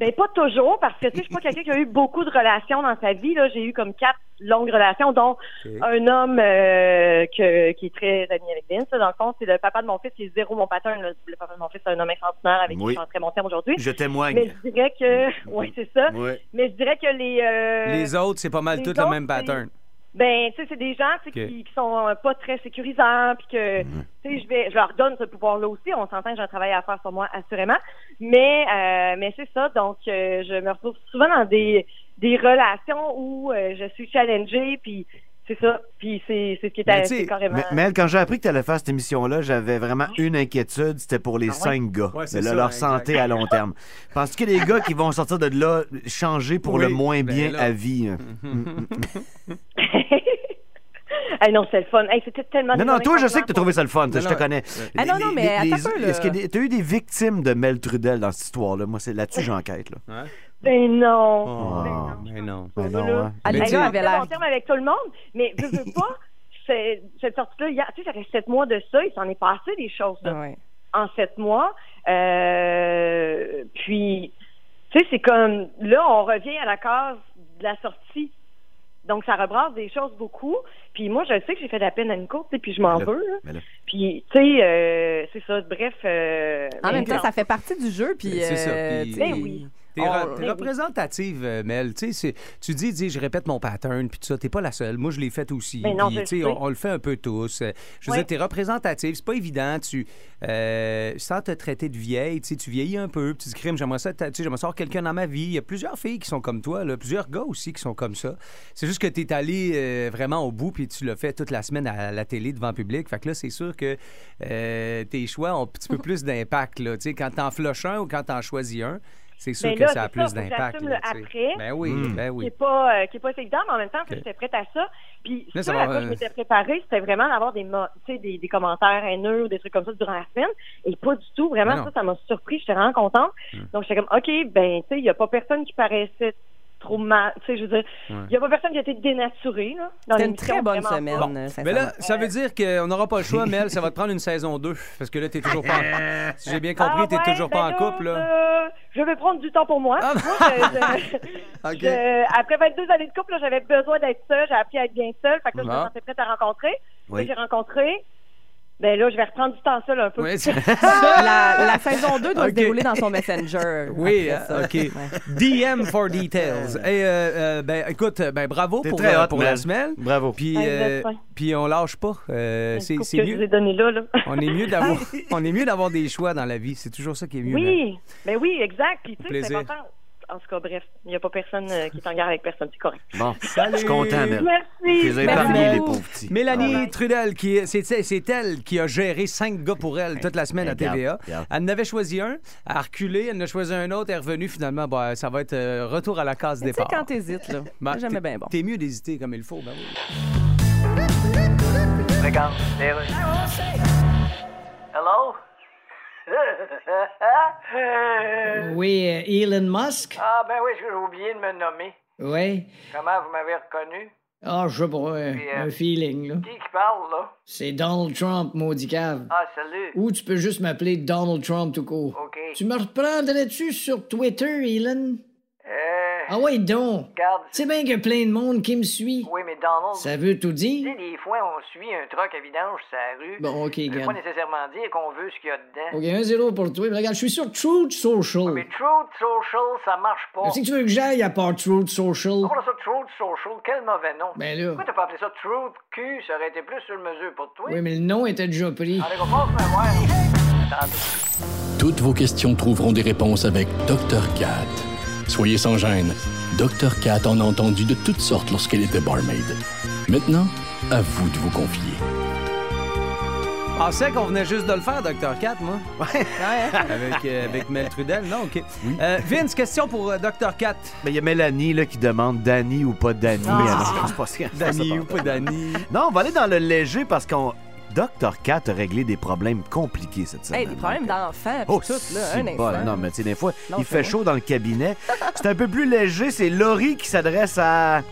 Ben pas toujours, parce que tu sais, je suis pas quelqu'un qui a eu beaucoup de relations dans sa vie. Là, j'ai eu comme quatre longues relations, dont un homme euh, que, qui est très ami avec Vince. là. Dans le fond, c'est le papa de mon fils qui est zéro mon pattern. Le papa de mon fils, c'est un homme extraordinaire avec qui je suis en très bon terme aujourd'hui. Je témoigne. Mais je dirais que, oui, c'est ça. Mais je dirais que les euh, Les autres, c'est pas mal tout le même pattern. Ben, tu sais, c'est des gens tu sais, Ok. qui, qui sont euh, pas très sécurisants, puis que, tu sais, je vais, je leur donne ce pouvoir-là aussi. On s'entend que j'ai un travail à faire sur moi, assurément. Mais, euh, mais c'est ça. Donc, euh, je me retrouve souvent dans des, des relations où euh, je suis challengée, puis c'est ça. Puis c'est, c'est ce qui est, c'est carrément. mais- Mel, quand j'ai appris que tu allais faire cette émission-là, j'avais vraiment une inquiétude, c'était pour les Ah ouais? cinq gars. Ouais, ça, leur exact. santé à long terme. Penses-tu qu'il y a des gars qui vont sortir de là changer pour Oui, le moins ben bien là. à vie? hein? Ah non, c'est le fun. Hey, c'était tellement Non, non, toi, je sais que tu as trouvé ça le fun, je te connais. Ah non, non, mais Les- attends un peu, là. Est-ce que tu as eu des victimes de Mel Trudel dans cette histoire-là? Moi, c'est là-dessus que j'enquête. Là. Ben non. Oh, mais non. Ben non, Là. hein. Avait l'air- bon terme avec tout le monde, mais veux, veux pas, cette sortie-là, hier, tu sais, ça fait sept mois de ça, il s'en est passé des choses là, ouais. en sept mois. Euh, puis, tu sais, c'est comme, là, on revient à la case de la sortie. Donc, ça rebrasse des choses beaucoup. Puis moi, je sais que j'ai fait de la peine à Nico, tu sais, puis je m'en Mais veux. là. mais là- Puis, tu sais, euh, c'est ça. Bref. euh, En mais même temps, ça fait partie du jeu, puis. C'est ça, euh, puis- Ben oui. T'es, On- re- t'es représentative, euh, Mel. Tu sais, c'est- tu dis, dis, je répète mon pattern, puis tout ça. T'es pas la seule. Moi, je l'ai fait aussi. Non, Puis, je tu sais, sais. on, on le fait un peu tous. Euh, Je veux Ouais. dire, t'es représentative. C'est pas évident. Tu, euh, sans te traiter de vieille, tu sais, tu vieillis un peu. Puis tu dis, crime, j'aimerais ça, tu sais, j'aimerais ça avoir quelqu'un dans ma vie. Il y a plusieurs filles qui sont comme toi, là, plusieurs gars aussi qui sont comme ça. C'est juste que t'es allé euh, vraiment au bout, puis tu l'as fait toute la semaine à la télé devant le public. Fait que là, c'est sûr que euh, tes choix ont un petit peu plus d'impact. Là. Tu sais, quand t'en flushes un ou quand t'en choisis un, c'est sûr Mais que là, ça a plus d'impact. après. Ben oui, Mm. ben qui oui. est pas euh, qui est pas évident, mais en même temps, tu sais, Ok. j'étais prête à ça. Puis ça à va, quoi je euh, m'étais préparée, c'était vraiment d'avoir des, mo- tu sais, des, des commentaires haineux ou des trucs comme ça durant la semaine. Et pas du tout. Vraiment, non. ça, ça m'a surpris. J'étais vraiment contente. Hmm. Donc, j'étais comme, OK, ben, tu sais, il n'y a pas personne qui paraissait trop mal. Tu sais, je veux dire, il Ouais. n'y a pas personne qui a été dénaturé, là. dans C'était une très bonne semaine, euh, Mais là, ça veut dire qu'on n'aura pas le choix, Mel. Ça va te prendre une saison 2. Parce que là, t'es toujours pas en... Si j'ai bien compris, Ah t'es ouais, toujours pas ben en couple, là. euh, je vais prendre du temps pour moi. Ah, Moi, je- je- OK. je- après 22 années de couple, là, j'avais besoin d'être seule. J'ai appris à être bien seule. Fait que là, je Ah. me sentais prête à rencontrer. Oui. J'ai rencontré Ben là, je vais reprendre du temps seul un peu. Oui, la, la saison 2 doit se dérouler dans son Messenger. Oui. OK. Ouais. DM for details. Et, euh, euh, ben, écoute, ben, bravo T'es pour, très euh, hot, pour la semaine. Bravo. Puis, euh, fin. puis on lâche pas. Euh, c'est que je vous ai mieux. donné là, là. On est mieux d'avoir, on est mieux d'avoir des choix dans la vie. C'est toujours ça qui est mieux. Oui, ben oui, exact. Puis tu sais, c'est Plaisir. important. En tout cas, bref, il n'y a pas personne euh, qui est en guerre avec personne, c'est correct. Bon, Salut. je suis content, Mel. Merci. Les épargnés, les pauvres petits. Mélanie Trudel, qui, c'est, c'est elle qui a géré cinq gars pour elle toute la semaine à TVA. Elle en avait choisi un, elle a reculé, elle en a choisi un autre, elle est revenue finalement. Bah, ça va être euh, retour à la case Mais Tu sais, départ. quand t'hésites, là, Ben, c'est jamais bien bon. T'es mieux d'hésiter comme il faut, ben oui. Regarde. Hello? Oui, euh, Elon Musk? ah, ben oui, j'ai oublié de me nommer. Oui. Comment vous m'avez reconnu? Ah, je sais pas, euh, Puis, euh, un feeling, là. Qui qui parle, là? C'est Donald Trump, maudit cave. Ah, salut. Ou tu peux juste m'appeler Donald Trump tout court. OK. Tu me reprendrais-tu sur Twitter, Elon? Euh, Ah ouais, donc. regarde. C'est bien qu'il y a plein de monde qui me suit. Oui, mais Donald, Ça veut tout tu dire? sais, des fois, on suit un truck à vidange sur la rue. Bon, OK, veut pas regarde. nécessairement dire qu'on veut ce qu'il y a dedans. OK, 1-0 pour toi. Mais regarde, je suis sur Truth Social. Mais Truth Social, ça marche pas. Que tu veux que j'aille à part Truth Social? Pourquoi ça Truth Social? Quel mauvais nom. Ben là. Pourquoi t'as pas appelé ça Truth Q? Ça aurait été plus sur mesure pour toi. Oui, mais le nom était déjà pris. Allez. Toutes vos questions trouveront des réponses avec Dr. Cat. Soyez sans gêne. Dr. Cat en a entendu de toutes sortes lorsqu'elle était barmaid. Maintenant, à vous de vous confier. Je pensais qu'on venait juste de le faire, Dr. Cat, moi. Ouais. avec, euh, avec Mel Trudel. Non, OK. Euh, Vince, question pour euh, Dr. Cat. Ben, il y a Mélanie là, qui demande Danny ou pas Danny. Ah. Alors, c'est pas ça. Danny ou pas Danny. Non, on va aller dans le léger parce qu'on. Dr. Cat a réglé des problèmes compliqués cette semaine. Hey, des problèmes d'enfants, puis Oh, tout, là, un instant. Non, mais tu sais, des fois, Non, il fait vrai. chaud dans le cabinet. C'est un peu plus léger. C'est Laurie qui s'adresse à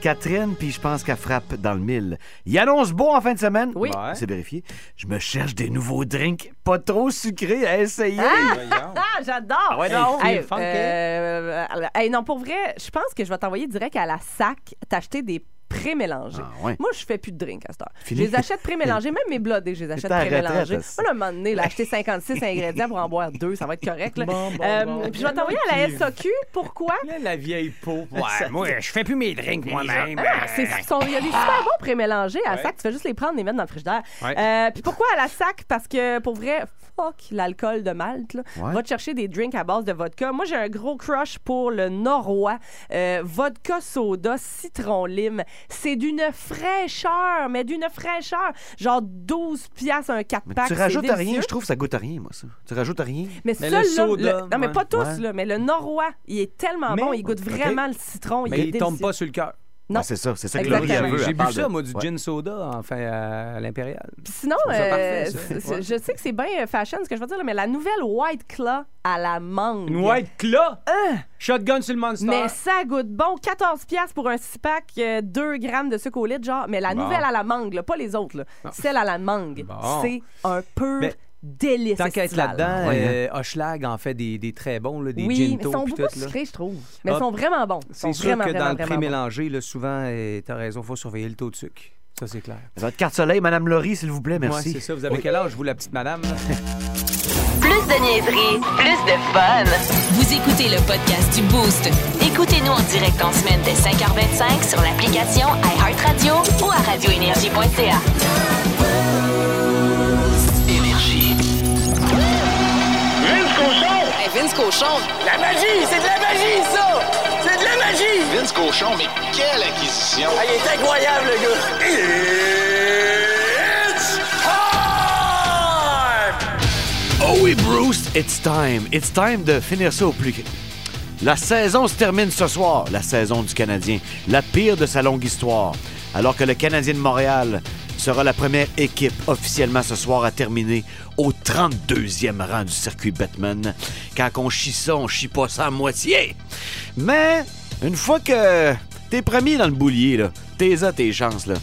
Catherine, puis je pense qu'elle frappe dans le mille. Il annonce beau en fin de semaine. Oui. Ouais. C'est vérifié. Je me cherche des nouveaux drinks pas trop sucrés à essayer. Ah, j'adore! Ah ouais, Hey, funky. euh, hey, non, pour vrai, je pense que je vais t'envoyer direct à la sac t'acheter des pré-mélangés. Ah, ouais. Moi, je fais plus de drink à cette heure. Fini. Je les achète pré-mélangés, même mes blodés, je les achète pré-mélangés. Moi, un moment donné, là, acheter 56 ingrédients pour en boire deux, ça va être correct. là. Bon, bon, Euh, bon. Puis je vais t'envoyer à la SAQ. Pourquoi? Là, la vieille peau. Ouais, moi, je fais plus mes drinks moi-même. Ah, c'est- sont- Il y a des super bons pré-mélangés à la sac. Tu fais juste les prendre, les mettre dans le frigidaire. Ouais. Euh, puis pourquoi à la sac? Parce que pour vrai, fuck l'alcool de Malte. là. Ouais. Va te chercher des drinks à base de vodka. Moi, j'ai un gros crush pour le Norrois. Euh, vodka soda, citron lime. C'est d'une fraîcheur, mais d'une fraîcheur. Genre 12 piastres un 4 Mais pack. tu rajoutes rien, délicieux. je trouve ça goûte à rien, moi, ça. Tu rajoutes rien. Mais, Mais ça, le soda, le- non, mais pas tous, Ouais. là, mais le Norrois, il est tellement Mais- bon. Il goûte vraiment le citron. Mais il il tombe pas sur le cœur. Non. Ah, c'est ça, c'est ça que Exactement. Laurie elle veut. J'ai bu ça, de- moi, du Ouais. gin soda, enfin, à l'Impérial. Puis sinon, ça euh, parfait, ça. je sais que c'est bien euh, fashion ce que je veux dire, là, mais la nouvelle White Claw à la mangue. Une White Claw? Shotgun sur le Monster. Mais ça goûte bon. 14 pièces pour un 6-pack, 2 grammes de sucre au litre, genre. Mais la Bon. nouvelle à la mangue, là, pas les autres. Là. Celle à la mangue, Bon. c'est un pur Mais délice. Tant qu'à être là-dedans, Ouais, euh, Hochelag en fait des, des très bons, là, des Oui, gin mais ils sont beaucoup sucrés, je trouve. Mais Ah, ils sont vraiment bons. C'est sûr vraiment, que vraiment, dans le vraiment pré-mélangé, là, souvent, euh, t'as raison, faut surveiller le taux de sucre. Ça, c'est clair. Votre carte soleil, Madame Laurie, s'il vous plaît, merci. Ouais, c'est ça. Vous avez Oui. quel âge, vous, la petite madame? Plus de niaiserie, plus de fun. Vous écoutez le podcast du Boost. Écoutez-nous en direct en semaine dès 5h25 sur l'application iHeartRadio ou à radioénergie.ca. Vince Cochon! La magie! C'est de la magie, ça! C'est de la magie! Vince Cochon, mais quelle acquisition! Ah, il est incroyable, le gars! It's time! Oh oui, Bruce, it's time. It's time de finir ça au plus. La saison se termine ce soir, la saison du Canadien, la pire de sa longue histoire. Alors que le Canadien de Montréal sera la première équipe officiellement ce soir à terminer au 32e rang du circuit Batman. Quand on chie ça, on chie pas ça à moitié. Mais une fois que t'es premier dans le boulier, t'es à tes chances, là,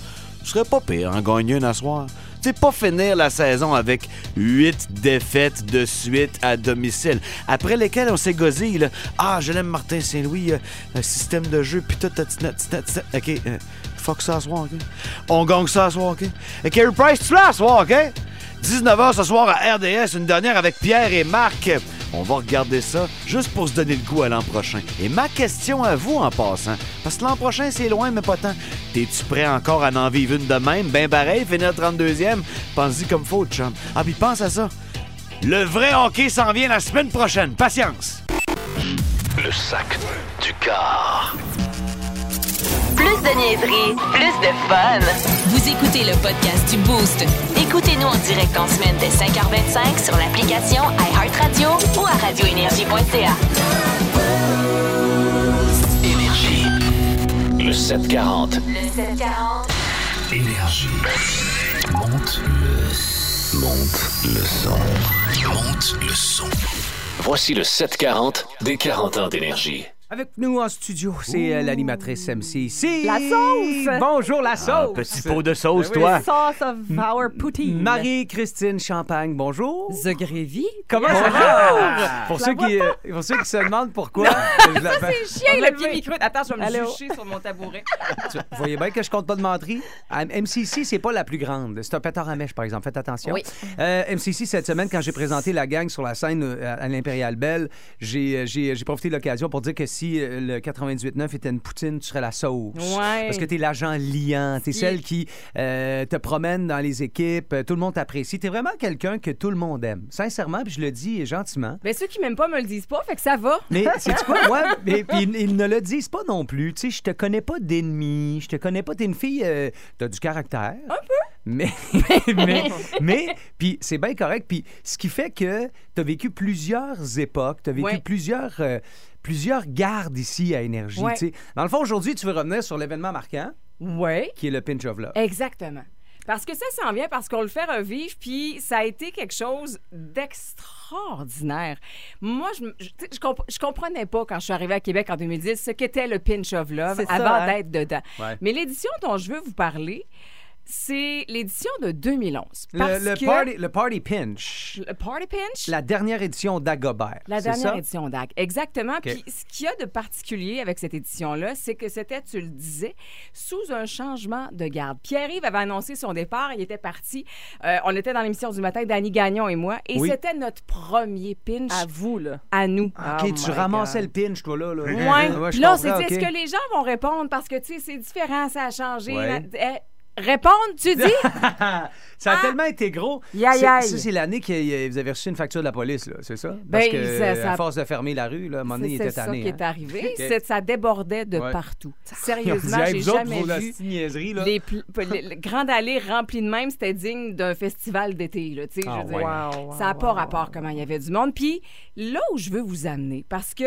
tu serais pas pire en gagner un soir. Sais, pas finir la saison avec huit défaites de suite à domicile, après lesquelles on s'est gosé. Ah, je l'aime Martin Saint-Louis, euh, système de jeu, puis tout, OK, euh, fuck ça à soir, OK? On gagne ça à soir, OK? Et Carey Price, tu l'as à soir, OK? 19h ce soir à RDS, une dernière avec Pierre et Marc. On va regarder ça juste pour se donner le goût à l'an prochain. Et ma question à vous en passant, parce que l'an prochain c'est loin mais pas tant. T'es-tu prêt encore à en vivre une de même? Ben pareil, finir 32e? Pense-y comme faut, chum. Ah puis pense à ça. Le vrai hockey s'en vient la semaine prochaine. Patience! Le sac du car. Plus de niaiserie, plus de fun. Vous écoutez le podcast du Boost. Écoutez-nous en direct en semaine dès 5h25 sur l'application iHeartRadio ou à radioénergie.ca. Énergie. Le 740. Le 740. Énergie. Monte le... Monte le son. Monte le son. Voici le 740 des 40 ans d'énergie. Avec nous en studio, c'est euh, l'animatrice MCC. La sauce! Bonjour, la Ah, sauce! petit pot de sauce, Ben oui. toi. Sauce of our poutine. Marie-Christine Champagne, bonjour. The Grévy. Comment ça va? Pour, ceux qui, euh, pour ceux qui se demandent pourquoi. je la- ben, chien, le pied micro. Attends, je vais me Allô? jucher sur mon tabouret. tu- vous voyez bien que je compte pas de menterie? À MCC, c'est pas la plus grande. C'est un pétard à mèche, par exemple. Faites attention. Oui. Euh, MCC, cette semaine, quand j'ai présenté la gang sur la scène euh, à l'Impérial Belle, j'ai euh, j'ai- j'ai profité de l'occasion pour dire que si euh, le 98.9 était une poutine, tu serais la sauce. Ouais. Parce que t'es l'agent liant. T'es Qui- celle qui euh, te promène dans les équipes. euh, Tout le monde t'apprécie. T'es vraiment quelqu'un que tout le monde aime. Sincèrement, puis je le dis gentiment. Ben, ceux qui m'aiment pas me le disent pas, fait que ça va. Mais c'est quoi, moi? Mais, puis ils, ils ne le disent pas non plus. Tu sais, je te connais pas d'ennemi. Je te connais pas. T'es une fille. euh, T'as du caractère. Un peu. Mais, mais, mais, puis c'est bien correct. Puis ce qui fait que t'as vécu plusieurs époques. T'as vécu Ouais. plusieurs. euh, plusieurs gardes ici à Énergie. Tu sais. Dans le fond, aujourd'hui, tu veux revenir sur l'événement marquant, Ouais. qui est le Pinch of Love. Exactement. Parce que ça s'en vient parce qu'on le fait revivre, puis ça a été quelque chose d'extraordinaire. Moi, je, je, tu sais, je, comp- je comprenais pas quand je suis arrivée à Québec en 2010 ce qu'était le Pinch of Love avant hein? d'être dedans. Ouais. Mais l'édition dont je veux vous parler, c'est l'édition de 2011. Parce Le, le que- party, le Party Pinch. Le Party Pinch? La dernière édition d'Agobert. La dernière ça? édition d'AG. Exactement. Puis ce qu'il y a de particulier avec cette édition-là, c'est que c'était, tu le disais, sous un changement de garde. Pierre-Yves avait annoncé son départ. Il était parti. Euh, on était dans l'émission du matin, Danny Gagnon et moi. Et Oui. c'était notre premier pinch À vous, là. à nous. OK, Oh tu ramassais God. le pinch, toi, là. là. Ouais. là, on s'est est-ce OK. que les gens vont répondre? Parce que, tu sais, c'est différent, ça a changé. Ouais. Répondre, tu dis? ça a tellement été gros. C'est- yaï. Ça, c'est l'année que euh, vous avez reçu une facture de la police, là, c'est ça? Parce Ben, que, ça- ça- à force de fermer la rue, là, à un moment donné, il C'est était ça tanné. qui hein? est arrivé. OK. C'est- Ça débordait de Ouais. partout. Sérieusement, Hey, j'ai autres, jamais vu. là. Les, pl- les- les grandes allées remplies de même, c'était digne d'un festival d'été. là, tu sais, Ah je veux ouais. dire. Wow, wow, ça n'a pas rapport wow. comment il y avait du monde. Puis là où je veux vous amener, parce que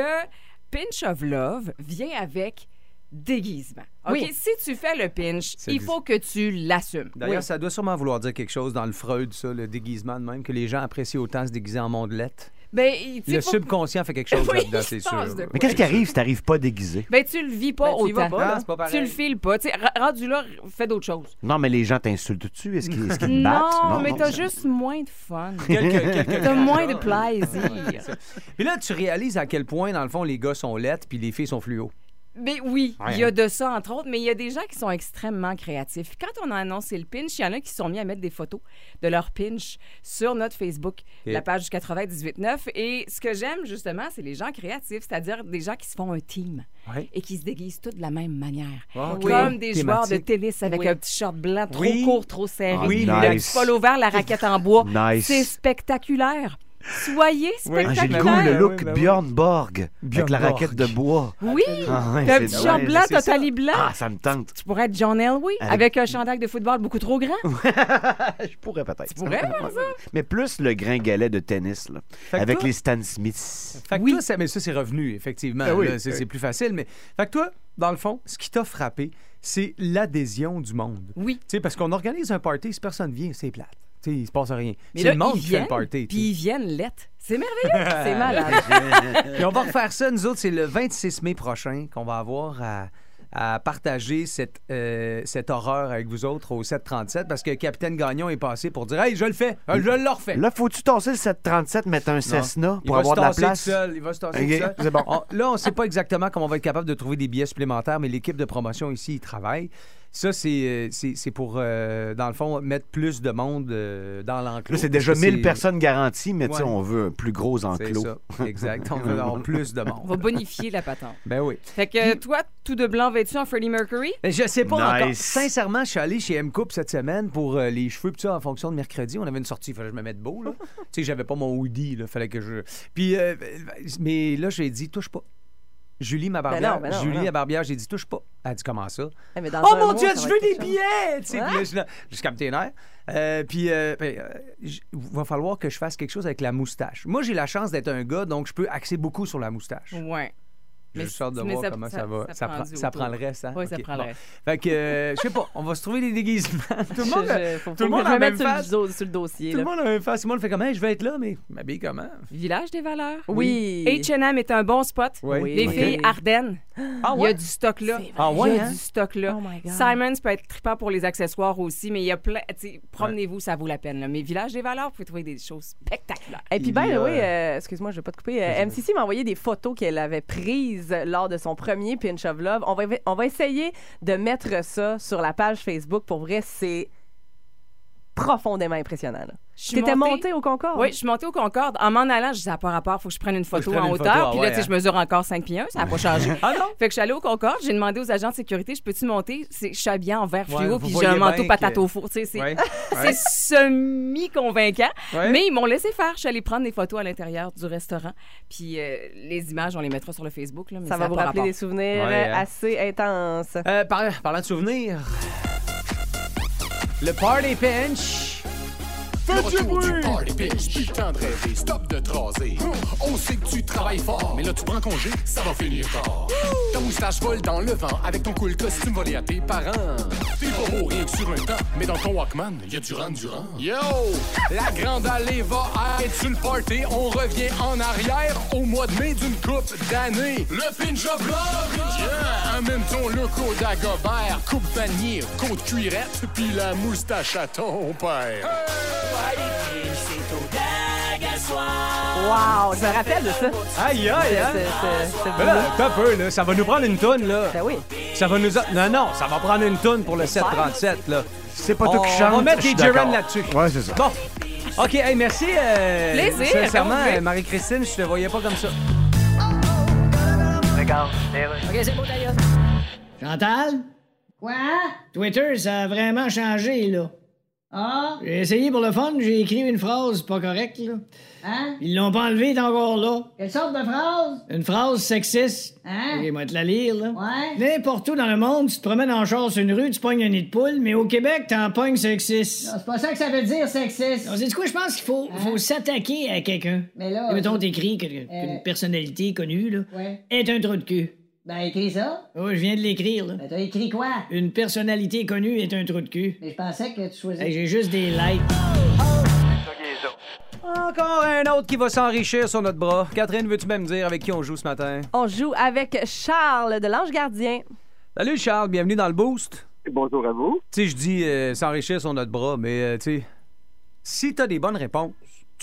Pinch of Love vient avec déguisement. OK? Oui. Si tu fais le pinch, il faut que tu l'assumes. D'ailleurs, Oui. ça doit sûrement vouloir dire quelque chose dans le Freud, ça, le déguisement de même, que les gens apprécient autant se déguiser en mondelette. Ben, il- tu sais, Le faut- subconscient fait quelque chose Oui, là-dedans, c'est sûr. Mais qu'est-ce qui arrive si t'arrives pas déguisé? Ben, tu le vis pas Ben, tu y vas autant. pas. Ah, pas tu le files pas. Tu sais, ra- rendu là, fais d'autres choses. Non, mais les gens t'insultent dessus? Est-ce qu'ils te battent? Non, mais t'as non. juste moins de fun. T'as moins de plaisir. Puis là, tu réalises à quel point, dans le fond, les gars sont lettres puis les filles sont fluo. Mais oui, Ouais, il y a de ça, entre autres, mais il y a des gens qui sont extrêmement créatifs. Quand on a annoncé le pinch, il y en a qui se sont mis à mettre des photos de leur pinch sur notre Facebook, OK. la page du 98.9. Et ce que j'aime, justement, c'est les gens créatifs, c'est-à-dire des gens qui se font un team Ouais. et qui se déguisent tous de la même manière. Ah. Comme des joueurs de tennis avec Oui. un petit short blanc trop Oui. court, trop serré. Ah, le petit polo vert, la raquette en bois. Nice. C'est spectaculaire. Soyez Oui. Ah, J'ai le spectaculaire. goût, le look oui, ben oui. Bjorn Borg, Bjorn avec la Borg. raquette de bois. Oui, Ah, t'as un petit ouais, short blanc, tali blanc? Ah, ça me tente. Tu pourrais être John Elway Avec- avec un chandail de football beaucoup trop grand? Je pourrais peut-être. Tu pourrais faire ça? Mais plus le gringalet de tennis, là, avec toi- les Stan Smiths. Fait que Oui. toi, ça, mais ça, c'est revenu, effectivement. Oui. là, c'est Oui. c'est plus facile. Mais... Fait que toi, dans le fond, ce qui t'a frappé, c'est l'adhésion du monde. Oui. Tu sais, parce qu'on organise un party, si personne vient, c'est plate. Tu sais, il se passe rien. Mais C'est le monde qui fait le party. Puis ils viennent lettres. C'est merveilleux. c'est malade. Puis on va refaire ça, nous autres, c'est le 26 mai prochain qu'on va avoir à, à partager cette, euh, cette horreur avec vous autres au 737 parce que Capitaine Gagnon est passé pour dire Hey, je le fais, je le refais. Là, faut-tu tasser le 737, mettre un Cessna Il pour va avoir se de la place? tout seul, il va se tasser Ok, tout seul. c'est bon. On- là, on ne sait pas exactement comment on va être capable de trouver des billets supplémentaires, mais l'équipe de promotion ici, il travaille. Ça, c'est euh, c'est- c'est pour, euh, dans le fond, mettre plus de monde euh, dans l'enclos. Là, c'est déjà Parce que 1000 c'est- personnes garanties, mais tu sais, Ouais. on veut un plus gros C'est enclos. ça, exact. On veut avoir plus de On monde. va bonifier la patente. Ben oui. Fait que toi, tout de blanc vêtu en Freddie Mercury? Mais je sais pas Nice. encore. Sincèrement, je suis allé chez M-Coupe cette semaine pour euh, les cheveux, pis ça, en fonction de mercredi. On avait une sortie, il fallait que je me mette beau, là. tu sais, j'avais pas mon hoodie, là. Fallait que je. Puis, euh, mais là, j'ai dit, touche pas. Julie, ma barbière, non, ben non, Julie, ben non. la barbière, j'ai dit, touche pas. Elle a dit, comment ça? Mais dans oh mon Dieu, je veux des chose. billets! Tu sais, Ouais. puis là, je tes nerfs. Euh, puis, euh, ben, euh, va falloir que je fasse quelque chose avec la moustache. Moi, j'ai la chance d'être un gars, donc je peux axer beaucoup sur la moustache. Ouais. J'ai hâte de mais voir ça- comment ça, ça- va. ça Ça, prend ça le reste, hein? Oui, ça Ok, prend le bon. reste. Fait que, euh, je sais pas, on va se trouver des déguisements. Tout le monde, Je- a- faut- tout faut le monde a je la me même mette sur le face. sur le dossier. Tout le monde a la même face. Tout le monde fait comme, hey, je vais être là, mais m'habille comment? Village des valeurs. Oui. H&M est un bon spot. Oui. Les Ok. filles, Ardennes. Ah Il y a ouais? du stock là. Ah ouais, Il y a hein? du stock là. Oh my God. Simons peut être trippant pour les accessoires aussi, mais il y a plein. tu sais, Promenez-vous, ça vaut la peine. là. Mais Village des valeurs, vous pouvez trouver des choses spectaculaires. Et puis, ben oui, euh, excuse-moi, je vais pas te couper. Euh, MCC m'a envoyé des photos qu'elle avait prises lors de son premier Pinch of Love. On va, essayer de mettre ça sur la page Facebook. Pour vrai, c'est profondément impressionnant. T'étais montée- montée au Concorde? Oui, je suis montée au Concorde. En m'en allant, je disais, à pas rapport, faut que je prenne une photo prenne en une hauteur. photo, ah puis là, ouais, tu sais, hein. je mesure encore 5 pieds 1, ça n'a pas changé. Ah non? Fait que je suis allée au Concorde, j'ai demandé aux agents de sécurité, je peux-tu monter? C'est- Je suis habillée en vert fluo, puis j'ai un manteau patate que- au four. Tu sais, c'est Ouais, c'est ouais. semi-convaincant. Ouais. Mais ils m'ont laissé faire. Je suis allée prendre des photos à l'intérieur du restaurant. Puis euh, les images, on les mettra sur le Facebook. Là, mais Ça va vous rappeler des souvenirs hein. assez intenses. Euh, par- parlant de souvenirs, le Party Pinch. Le retour du party le temps de rêver, stop de traser. On sait que tu travailles fort, mais là tu prends congé, ça va finir tard. Ta moustache vole dans le vent, avec ton cool costume volé à tes parents. T'es pas beau rien que sur un temps, mais dans ton Walkman, y a du rang durant. Yo! La grande allée va être le party, on revient en arrière au mois de mai d'une coupe d'année. Le pinch of love! Yeah! Amène ton look au Dagobert, coupe vanille, côte cuirette, puis la moustache à ton père. Wow, je me rappelle de ça. Aïe, aïe, hein? C'est- c'est Ben là, peu. Ça va nous prendre une tonne, là. Ben oui. Ça va nous. a- Non, non, ça va prendre une tonne pour le 737, là. C'est pas toi qui chante. On va mettre des Jiren d'accord. là-dessus. Ouais, c'est ça. Bon. OK, hey, merci. euh, Plaisir, Sincèrement, euh, Marie-Christine, je te voyais pas comme ça. OK, c'est beau, d'ailleurs. Chantal? Quoi? Twitter, ça a vraiment changé, là. Ah? J'ai essayé pour le fun, j'ai écrit une phrase pas correcte, là. Hein? Ils l'ont pas enlevée, elle est encore là. Quelle sorte de phrase? Une phrase sexiste. Hein? Ok, moi te la lire, là. Ouais? N'importe où dans le monde, tu te promènes en char sur une rue, tu pognes un nid de poule, mais au Québec, t'en pognes sexiste. Non, c'est pas ça que ça veut dire, sexiste. Non, c'est quoi, je pense qu'il faut, faut s'attaquer à quelqu'un. Mais là. Et mettons, je- t'écris qu'une personnalité connue, là, Ouais. est un trou de cul. Ben, écris ça. Oh, je viens de l'écrire, là. Ben, t'as écrit quoi? Une personnalité connue est un trou de cul. Mais je pensais que tu choisissais. Hey, J'ai juste des likes. Encore un autre qui va s'enrichir sur notre bras. Catherine, veux-tu même dire avec qui on joue ce matin? On joue avec Charles de l'Ange Gardien. Salut Charles, bienvenue dans le Boost. Bonjour à vous. Tu sais, je dis euh, s'enrichir sur notre bras, mais euh, tu sais, si t'as des bonnes réponses,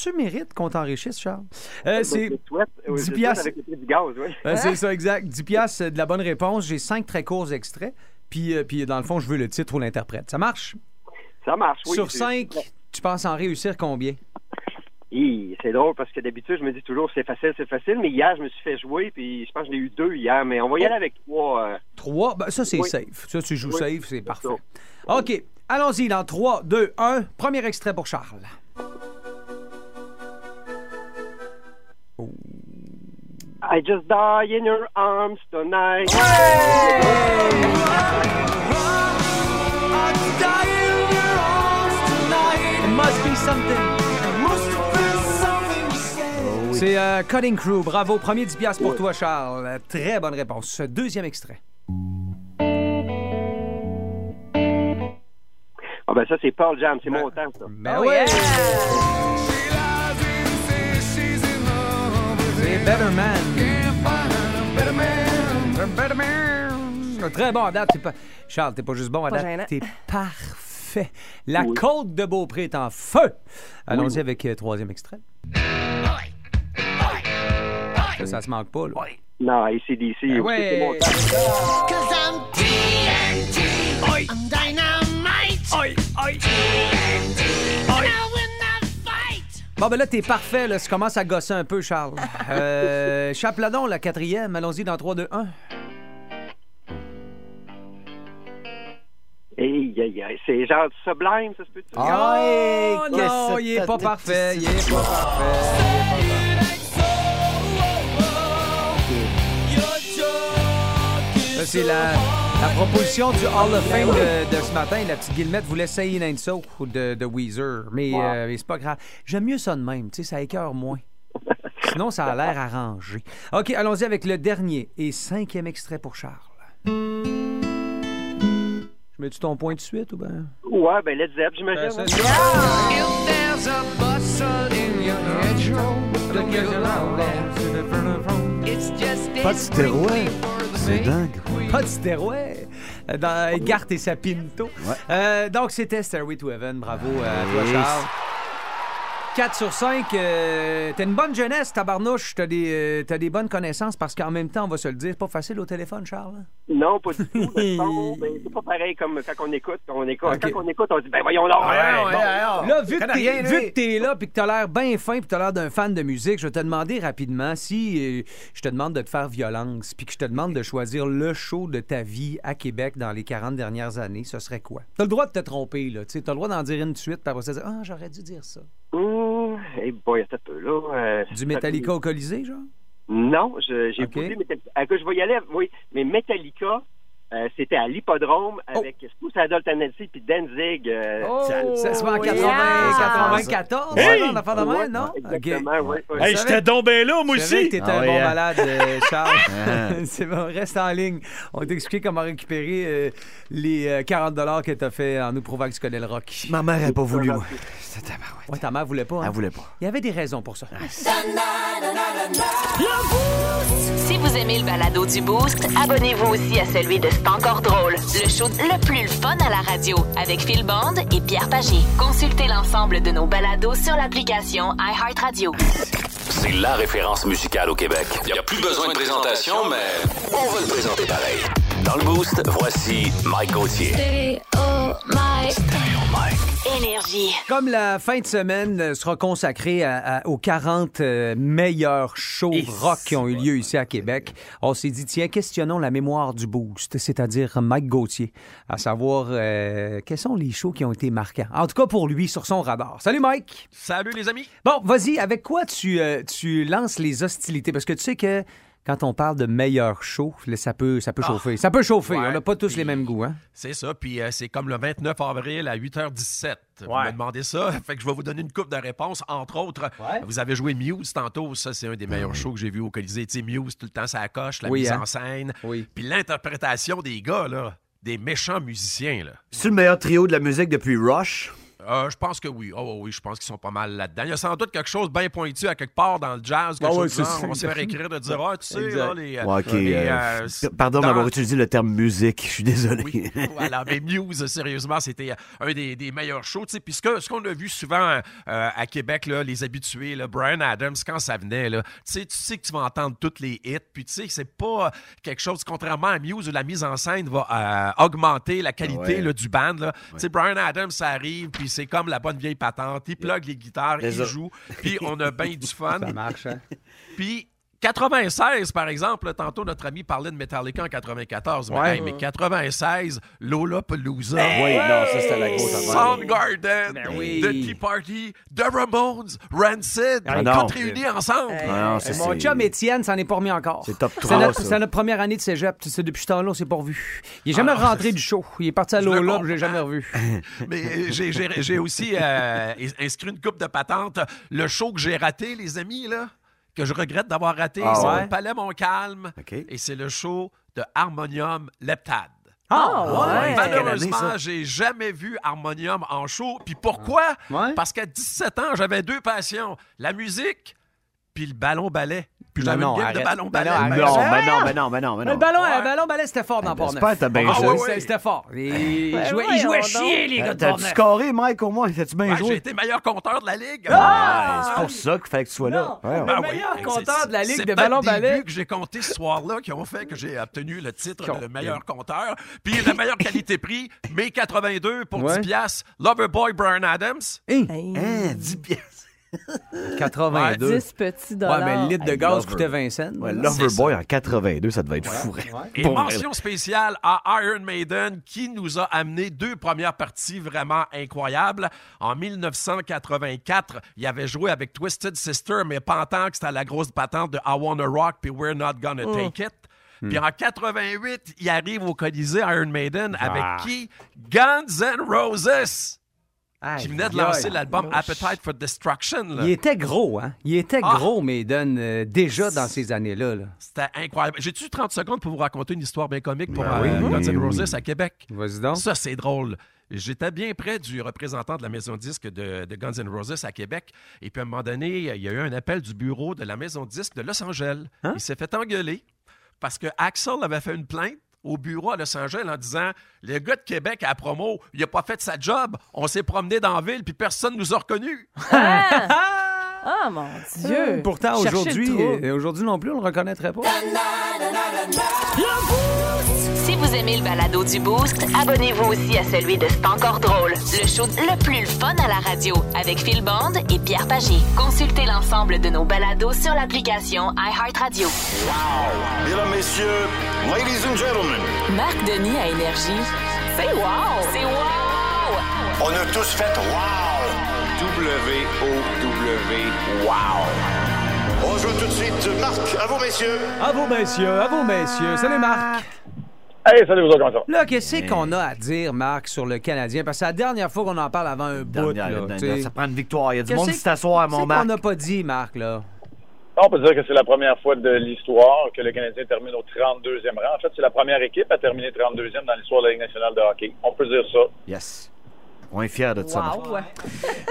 tu mérites qu'on t'enrichisse, Charles? Euh, c'est souhaite. Oui, 10 je le souhaite piastres. avec le prix du gaz, oui. Euh, c'est ça, exact. 10 piastres euh, de la bonne réponse. J'ai cinq très courts extraits. Puis, euh, puis dans le fond, je veux le titre ou l'interprète. Ça marche? Ça marche, oui. Sur c'est- 5, tu penses en réussir combien? C'est drôle parce que d'habitude, je me dis toujours c'est facile, c'est facile, mais hier, je me suis fait jouer, puis je pense que j'en ai eu deux hier, mais on va y aller avec trois. euh, 3, ben, ça c'est Oui. safe. Ça, tu joues Oui, safe, c'est c'est parfait. ça. OK, allons-y dans 3, 2, 1. Premier extrait pour Charles. I just die in your arms tonight. It must be something. C'est euh, Cutting Crew. Bravo. Premier 10 piastres pour toi, Charles. Très bonne réponse. Deuxième extrait. Ah ben ça, c'est Paul Jam, c'est mon temps, ça. Ben ouais. C'est Better Man. Better Man. Très bon à date. T'es pas... Charles, t'es pas juste bon à Pas date. T'es parfait. La Oui. côte de Beaupré est en feu. Allons-y avec euh, troisième extrait. Ça, ça se manque pas, là. Non, ACDC, Ben c'est ouais. mon temps. Oi. Dynamite. Oi, oi. Bon, ben là, t'es parfait, là. Ça commence à gosser un peu, Charles. Euh, Chapeladon, la quatrième. Allons-y dans 3, 2, 1. Hey, aïe, aïe, c'est genre du sublime, ça se peut-tu? Ah, Oh, non, il est pas parfait. Il est pas parfait. Ça, c'est la, la proposition du Hall of Fame de, de ce matin. La petite Guillemette voulait Say It Ain't So de, de Weezer. Mais, euh, mais c'est pas grave. J'aime mieux ça de même. Tu sais, ça écœure moins. Sinon, ça a l'air arrangé. OK, allons-y avec le dernier et cinquième extrait pour Charles. Je mets-tu ton point de suite ou bien? Ouais, ben Led Zepp, j'imagine. Ben, hein? Pas de stéroïdes. C'est dingue. Pas de stéroïdes. Dans Garth et sa Pinto. Euh, donc, c'était Stairway to Heaven. Bravo à toi. Charles. 4 sur 5. euh, t'as une bonne jeunesse, tabarnouche. T'as des, euh, t'as des bonnes connaissances parce qu'en même temps, on va se le dire, c'est pas facile au téléphone, Charles. hein? Non, pas du tout. Ben, c'est pas pareil comme quand on écoute. Quand on écoute, quand on écoute, on dit, ben voyons donc. Ouais, bon. Là, vu que, t'es, rien, vu lui. que t'es là puis que t'as l'air bien fin puis que t'as l'air d'un fan de musique, je vais te demander rapidement si euh, je te demande de te faire violence puis que je te demande de choisir le show de ta vie à Québec dans les 40 dernières années, ce serait quoi? T'as le droit de te tromper, là. Tu sais, t'as le droit d'en dire une de suite puis après ça Ah, j'aurais dû dire ça. Hum, hey boy, un peu, là. euh, Du Metallica au Colisée, genre? Non, je- j'ai Ok. posé Metallica. Ah, que je vais y aller, oui. Mais Metallica, euh, c'était à l'hippodrome avec Suicidal Tendency puis Danzig. euh, Oh, Ça, c'est en yeah! 80, 94, Hey! ça, l'affaire de Ouais, même, non? exactement, Ok. ouais, ouais. Hey, Je j'étais donc bien là, moi aussi. que t'étais Ah un oui, bon malade, euh, Charles. Ah. c'est bon, reste en ligne. On va t'expliquer comment récupérer euh, les euh, 40 que t'as fait en nous prouvant que tu connais le rock. Ma mère n'a pas voulu, moi. Ouais, ta mère voulait pas. hein? Elle voulait pas. Il y avait des raisons pour ça. Si vous aimez le balado du Boost, abonnez-vous aussi à celui de C'est encore drôle, le show le plus fun à la radio avec Phil Bond et Pierre Pagé. Consultez l'ensemble de nos balados sur l'application iHeartRadio. C'est la référence musicale au Québec. Il n'y a plus besoin de présentation, mais on va le présenter pareil. Dans le Boost, voici Mike Gauthier. Énergie. Comme la fin de semaine sera consacrée à- à- aux 40 euh, meilleurs shows rock qui ont eu lieu ici à Québec, on s'est dit, tiens, questionnons la mémoire du boost, c'est-à-dire Mike Gauthier, à savoir euh, quels sont les shows qui ont été marquants. En tout cas pour lui, sur son radar. Salut Mike! Salut les amis. Bon, vas-y, avec quoi tu, euh, tu lances les hostilités? Parce que tu sais que quand on parle de meilleur show, là, ça peut, ça peut Ah. chauffer. Ça peut chauffer. Ouais, on n'a pas tous puis- les mêmes goûts, hein? C'est ça, puis euh, c'est comme le 29 avril à 8h17. Vous Ouais. me demandez ça, fait que je vais vous donner une coupe de réponses. Entre autres, vous avez joué Muse tantôt, ça c'est un des meilleurs shows que j'ai vu au Colisée. Tu sais, Muse, tout le temps ça coche, la Oui, mise hein? en scène, Oui. puis l'interprétation des gars, là, des méchants musiciens. Là. C'est le meilleur trio de la musique depuis Rush. Euh, je pense que oui. Oh, oui, je pense qu'ils sont pas mal là-dedans. Il y a sans doute quelque chose bien pointu à quelque part dans le jazz. Quelque ouais, chose genre. On va se faire écrire de dire Ah, tu sais, là, les. euh, Ouais, les, euh, pardon dans- d'avoir utilisé le terme musique. Je suis désolé. Oui, voilà. Mais Muse, sérieusement, c'était un des, des meilleurs shows. tu sais. Puis ce qu'on a vu souvent euh, à Québec, là, les habitués, là, Brian Adams, quand ça venait, là, tu sais, que tu vas entendre tous les hits. Puis tu sais que c'est pas quelque chose, contrairement à Muse, où la mise en scène va augmenter la qualité Ouais. là, du band. sais, Brian Adams, ça arrive, puis c'est comme la bonne vieille patente. Il plug les guitares, il joue, puis on a bien du fun. Ça marche, hein? Puis 96, par exemple, là, tantôt notre ami parlait de Metallica en 94. Mais, Ouais. hey, mais 96, Lola Palooza. Oui, non, ça, c'était la grosse. Soundgarden, Ben oui. The Tea Party, The Ramones, Rancid, Ah toutes réunis ensemble. Ah non, c'est- Mon chum Étienne s'en est pas remis encore. C'est top C'est 3, notre, ça. c'est notre première année de cégep. C'est depuis ce temps-là, on s'est pas revu. Il est jamais Ah, rentré du show. Il est parti à Lola, comprends. je l'ai jamais revu. Mais euh, j'ai aussi euh, inscrit une coupe de patente. Le show que j'ai raté, les amis, là, que je regrette d'avoir raté, Ah c'est ouais? au Palais Montcalm. Et c'est le show de Harmonium Leptade. Ah, ouais. Malheureusement, Quelle année, ça? j'ai jamais vu Harmonium en show. Puis pourquoi? Ouais. Parce qu'à 17 ans, j'avais deux passions. La musique puis le ballon ballet. Puis Non, j'avais non, une game de ballon Ben balai. non. Non, Ah, mais non, mais non, mais non, mais Le non. ballon, le ballon balai, c'était fort dans j'espère Port-Neuf. que t'as bien Ah, joué. C'était fort. Il Ben jouait, il jouait voyons chier, les gars de T'as-tu scoré, Mike, au moins? T'as-tu bien Ouais, J'ai joué? été meilleur compteur de la ligue. Ah, c'est pour ça qu'il fallait que tu sois là. Non, le. Ben meilleur compteur c'est- de la Ligue c'est de ballon balai. buts que j'ai comptés ce soir-là qui ont fait que j'ai obtenu le titre de meilleur compteur. Puis la meilleure qualité-prix, mai 82 pour Ouais. 10 piastres. Loverboy Brian Adams. Hein, Hein, 10 pièces. 82. 10 petits Ouais, dollars. mais le litre de gaz Lover. coûtait 20 cents. Ouais. Loverboy en 82, ça devait être fou. Et Pour mention spéciale à Iron Maiden qui nous a amené deux premières parties vraiment incroyables. En 1984, il avait joué avec Twisted Sister, mais pas en tant que c'était la grosse patente de I Wanna Rock puis We're Not Gonna Mm. Take It. Puis en 88, il arrive au Colisée Iron Maiden avec Ah. qui? Guns N' Roses! Aïe, Qui venait de lancer l'album Appetite for Destruction. là. Il était gros, hein? Il était Ah. gros, Maiden, euh, déjà dans ces années-là. là. C'était incroyable. J'ai-tu 30 secondes pour vous raconter une histoire bien comique pour Ben euh, Guns N' oui. Roses à Québec? Vas-y donc. Ça, c'est drôle. J'étais bien près du représentant de la maison de disque de, de Guns N' Roses à Québec. Et puis, à un moment donné, il y a eu un appel du bureau de la maison de disque de Los Angeles. Hein? Il s'est fait engueuler parce que Axel avait fait une plainte au bureau à Los Angeles en disant Le gars de Québec à la promo, il a pas fait sa job. On s'est promené dans la ville, puis personne nous a reconnus. Ah, mon Dieu! Pourtant, Cherchez le aujourd'hui, trouble. euh, aujourd'hui non plus, on le reconnaîtrait pas. Si vous aimez le balado du Boost, abonnez-vous aussi à celui de C'est encore drôle, le show le plus fun à la radio avec Phil Bond et Pierre Pagé. Consultez l'ensemble de nos balados sur l'application iHeartRadio. Mesdames, messieurs, ladies and gentlemen, Marc Denis à Énergie. C'est wow! C'est wow! On a tous fait wow! W-O-W, wow! On joue tout de suite. Marc, à vous, messieurs. À vous, messieurs, à vous, messieurs. Salut, Marc. Hey, salut vous autres, comment ça va? Là, qu'est-ce qu'on a à dire, Marc, sur le Canadien? Parce que c'est la dernière fois qu'on en parle avant un bout. Dernière, là, dernière, ça prend une victoire. Il y a du monde qui s'assoit à mon Marc. qu'on n'a pas dit, Marc, là? On peut dire que c'est la première fois de l'histoire que le Canadien termine au 32e rang. En fait, c'est la première équipe à terminer 32e dans l'histoire de la Ligue nationale de hockey. On peut dire ça. Yes. On est fiers de ça. Wow!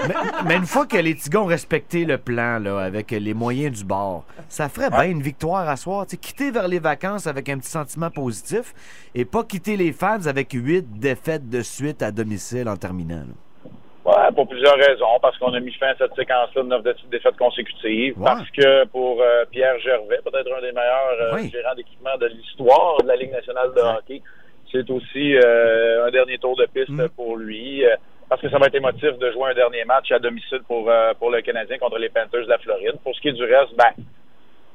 mais, mais une fois que les Tigons ont respecté le plan là, avec les moyens du bord, ça ferait bien une victoire à soir. Tu sais, quitter vers les vacances avec un petit sentiment positif et pas quitter les fans avec huit défaites de suite à domicile en terminant. là. Ouais, pour plusieurs raisons. Parce qu'on a mis fin à cette séquence-là de neuf dé- défaites consécutives. Parce que pour euh, Pierre Gervais, peut-être un des meilleurs euh, Oui. gérants d'équipement de l'histoire de la Ligue nationale de hockey, c'est aussi euh, un dernier tour de piste Mm. pour lui. euh, parce que ça va être émotif de jouer un dernier match à domicile pour, euh, pour le Canadien contre les Panthers de la Floride. Pour ce qui est du reste, ben,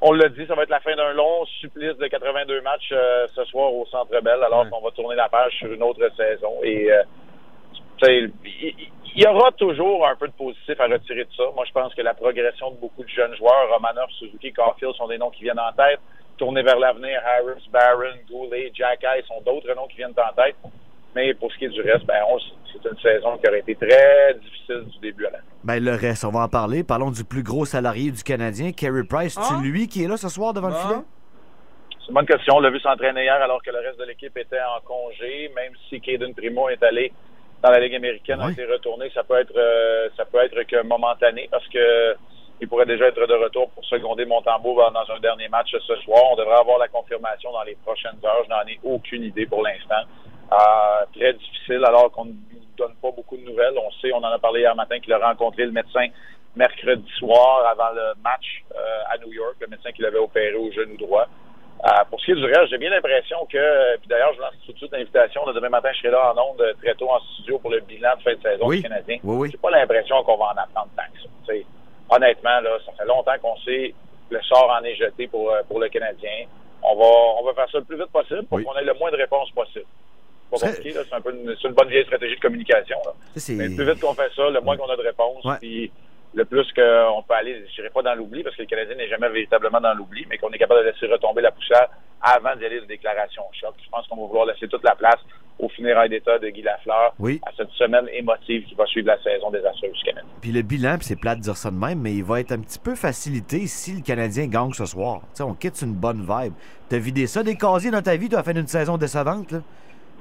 on l'a dit, ça va être la fin d'un long supplice de 82 matchs ce soir au Centre Bell, alors qu'on va tourner la page sur une autre saison. Et il y aura toujours un peu de positif à retirer de ça. Moi, je pense que la progression de beaucoup de jeunes joueurs, Romanov, Suzuki, Caulfield, sont des noms qui viennent en tête. Tourner vers l'avenir, Harris, Barron, Goulet, Jack Eye sont d'autres noms qui viennent en tête. Mais pour ce qui est du reste, ben, on- c'est une saison qui aurait été très difficile du début à la fin. Ben, le reste, on va en parler. Parlons du plus gros salarié du Canadien, Carey Price. Ah. C'est lui qui est là ce soir devant le filet? C'est une bonne question. On l'a vu s'entraîner hier alors que le reste de l'équipe était en congé. Même si Caden Primo est allé dans la Ligue américaine, a été retourné, ça peut être euh, ça peut être que momentané parce que il pourrait déjà être de retour pour seconder Montembeau dans un dernier match ce soir. On devrait avoir la confirmation dans les prochaines heures. Je n'en ai aucune idée pour l'instant. Euh, très difficile alors qu'on ne nous donne pas beaucoup de nouvelles. On sait, on en a parlé hier matin qu'il a rencontré le médecin mercredi soir avant le match euh, à New York, le médecin qui l'avait opéré au genou droit. Euh, pour ce qui est du reste, j'ai bien l'impression que, puis d'ailleurs, je lance tout de suite l'invitation. Demain matin, je serai là en ondes euh, très tôt en studio pour le bilan de fin de saison Oui. du Canadien. Oui, oui. J'ai pas l'impression qu'on va en apprendre tant que ça. Honnêtement, là, ça fait longtemps qu'on sait le sort en est jeté pour, euh, pour le Canadien. On va, on va faire ça le plus vite possible pour qu'on ait le moins de réponses possible. Pas C'est- compliqué, là, c'est un peu une, une bonne vieille stratégie de communication. Là. Mais le plus vite qu'on fait ça, le moins qu'on a de réponses, Ouais. puis le plus qu'on peut aller, je dirais pas dans l'oubli, parce que le Canadien n'est jamais véritablement dans l'oubli, mais qu'on est capable de laisser retomber la poussière avant d'y aller de déclaration choc. Je pense qu'on va vouloir laisser toute la place au funérailles d'État de Guy Lafleur Oui. à cette semaine émotive qui va suivre la saison des Astros du Canada. Puis le bilan, puis c'est plate de dire ça de même, mais il va être un petit peu facilité si le Canadien gagne ce soir. Tu sais, on quitte une bonne vibe. T'as vidé ça des casiers dans ta vie, tu as fait une saison décevante. là?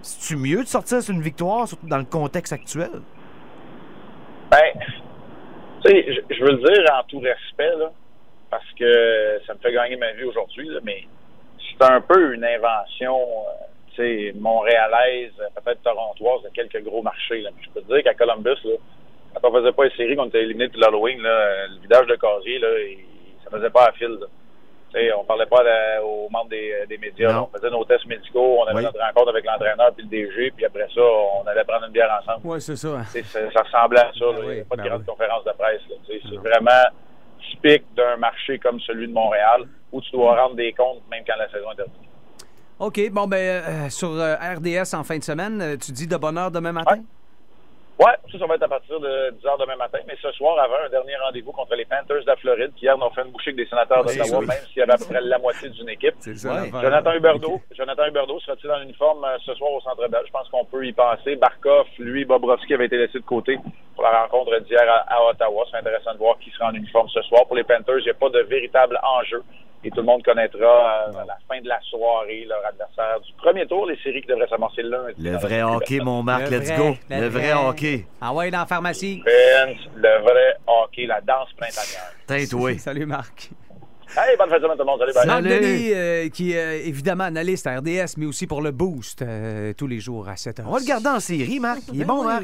C'est-tu mieux de sortir sur une victoire, surtout dans le contexte actuel? Ben, tu sais, je, veux le dire en tout respect, là. parce que ça me fait gagner ma vie aujourd'hui, mais c'est un peu une invention, euh, tu sais, montréalaise, peut-être torontoise de quelques gros marchés. Là. Je peux te dire qu'à Columbus, là, quand on faisait pas les séries, qu'on était éliminé depuis l'Halloween, le vidage de casier, là, ça faisait pas à fil. Là. Sais, on parlait pas aux membres des, des médias. Non. On faisait nos tests médicaux, on avait Oui. notre rencontre avec l'entraîneur puis le DG, puis après ça, on allait prendre une bière ensemble. Ouais, c'est ça. Sais, ça, ça ressemblait à ça. là. Il n'y a pas de ben grande conférence de presse. C'est vraiment typique d'un marché comme celui de Montréal où tu dois rendre des comptes même quand la saison est terminée. OK, bon, ben, euh, sur euh, RDS en fin de semaine, euh, tu dis de bonne heure demain matin? Ouais, ça, ça va être à partir de 10 h demain matin. Mais ce soir, avant un dernier rendez-vous contre les Panthers de la Floride, qui hier n'ont fait une bouchée avec des sénateurs Oui, d'Ottawa, oui. même s'il y avait à peu près la moitié d'une équipe. C'est ça. Jonathan Huberdeau, Jonathan Huberdeau sera-t-il en uniforme euh, ce soir au Centre Bell? Je pense qu'on peut y penser. Barkov, lui, Bobrovski avait été laissé de côté pour la rencontre d'hier à, à Ottawa. C'est intéressant de voir qui sera en uniforme ce soir. Pour les Panthers, il n'y a pas de véritable enjeu. Et tout le monde connaîtra euh, à la fin de la soirée leur adversaire du premier tour, les séries qui devraient s'amorcer lundi. Le vrai hockey, mon Marc, Le let's vrai, go. le Le vrai vrai. hockey. Ah ouais, dans la pharmacie. Vince, le vrai hockey, la danse printanière. Oui. Salut, Marc. Hey, bonne fin de semaine tout le monde. Salut, bye. Marc Denis, euh, qui est évidemment analyste à RDS, mais aussi pour le Boost euh, tous les jours à 7 h. On va le garder en série, Marc. Il est bon, Marc.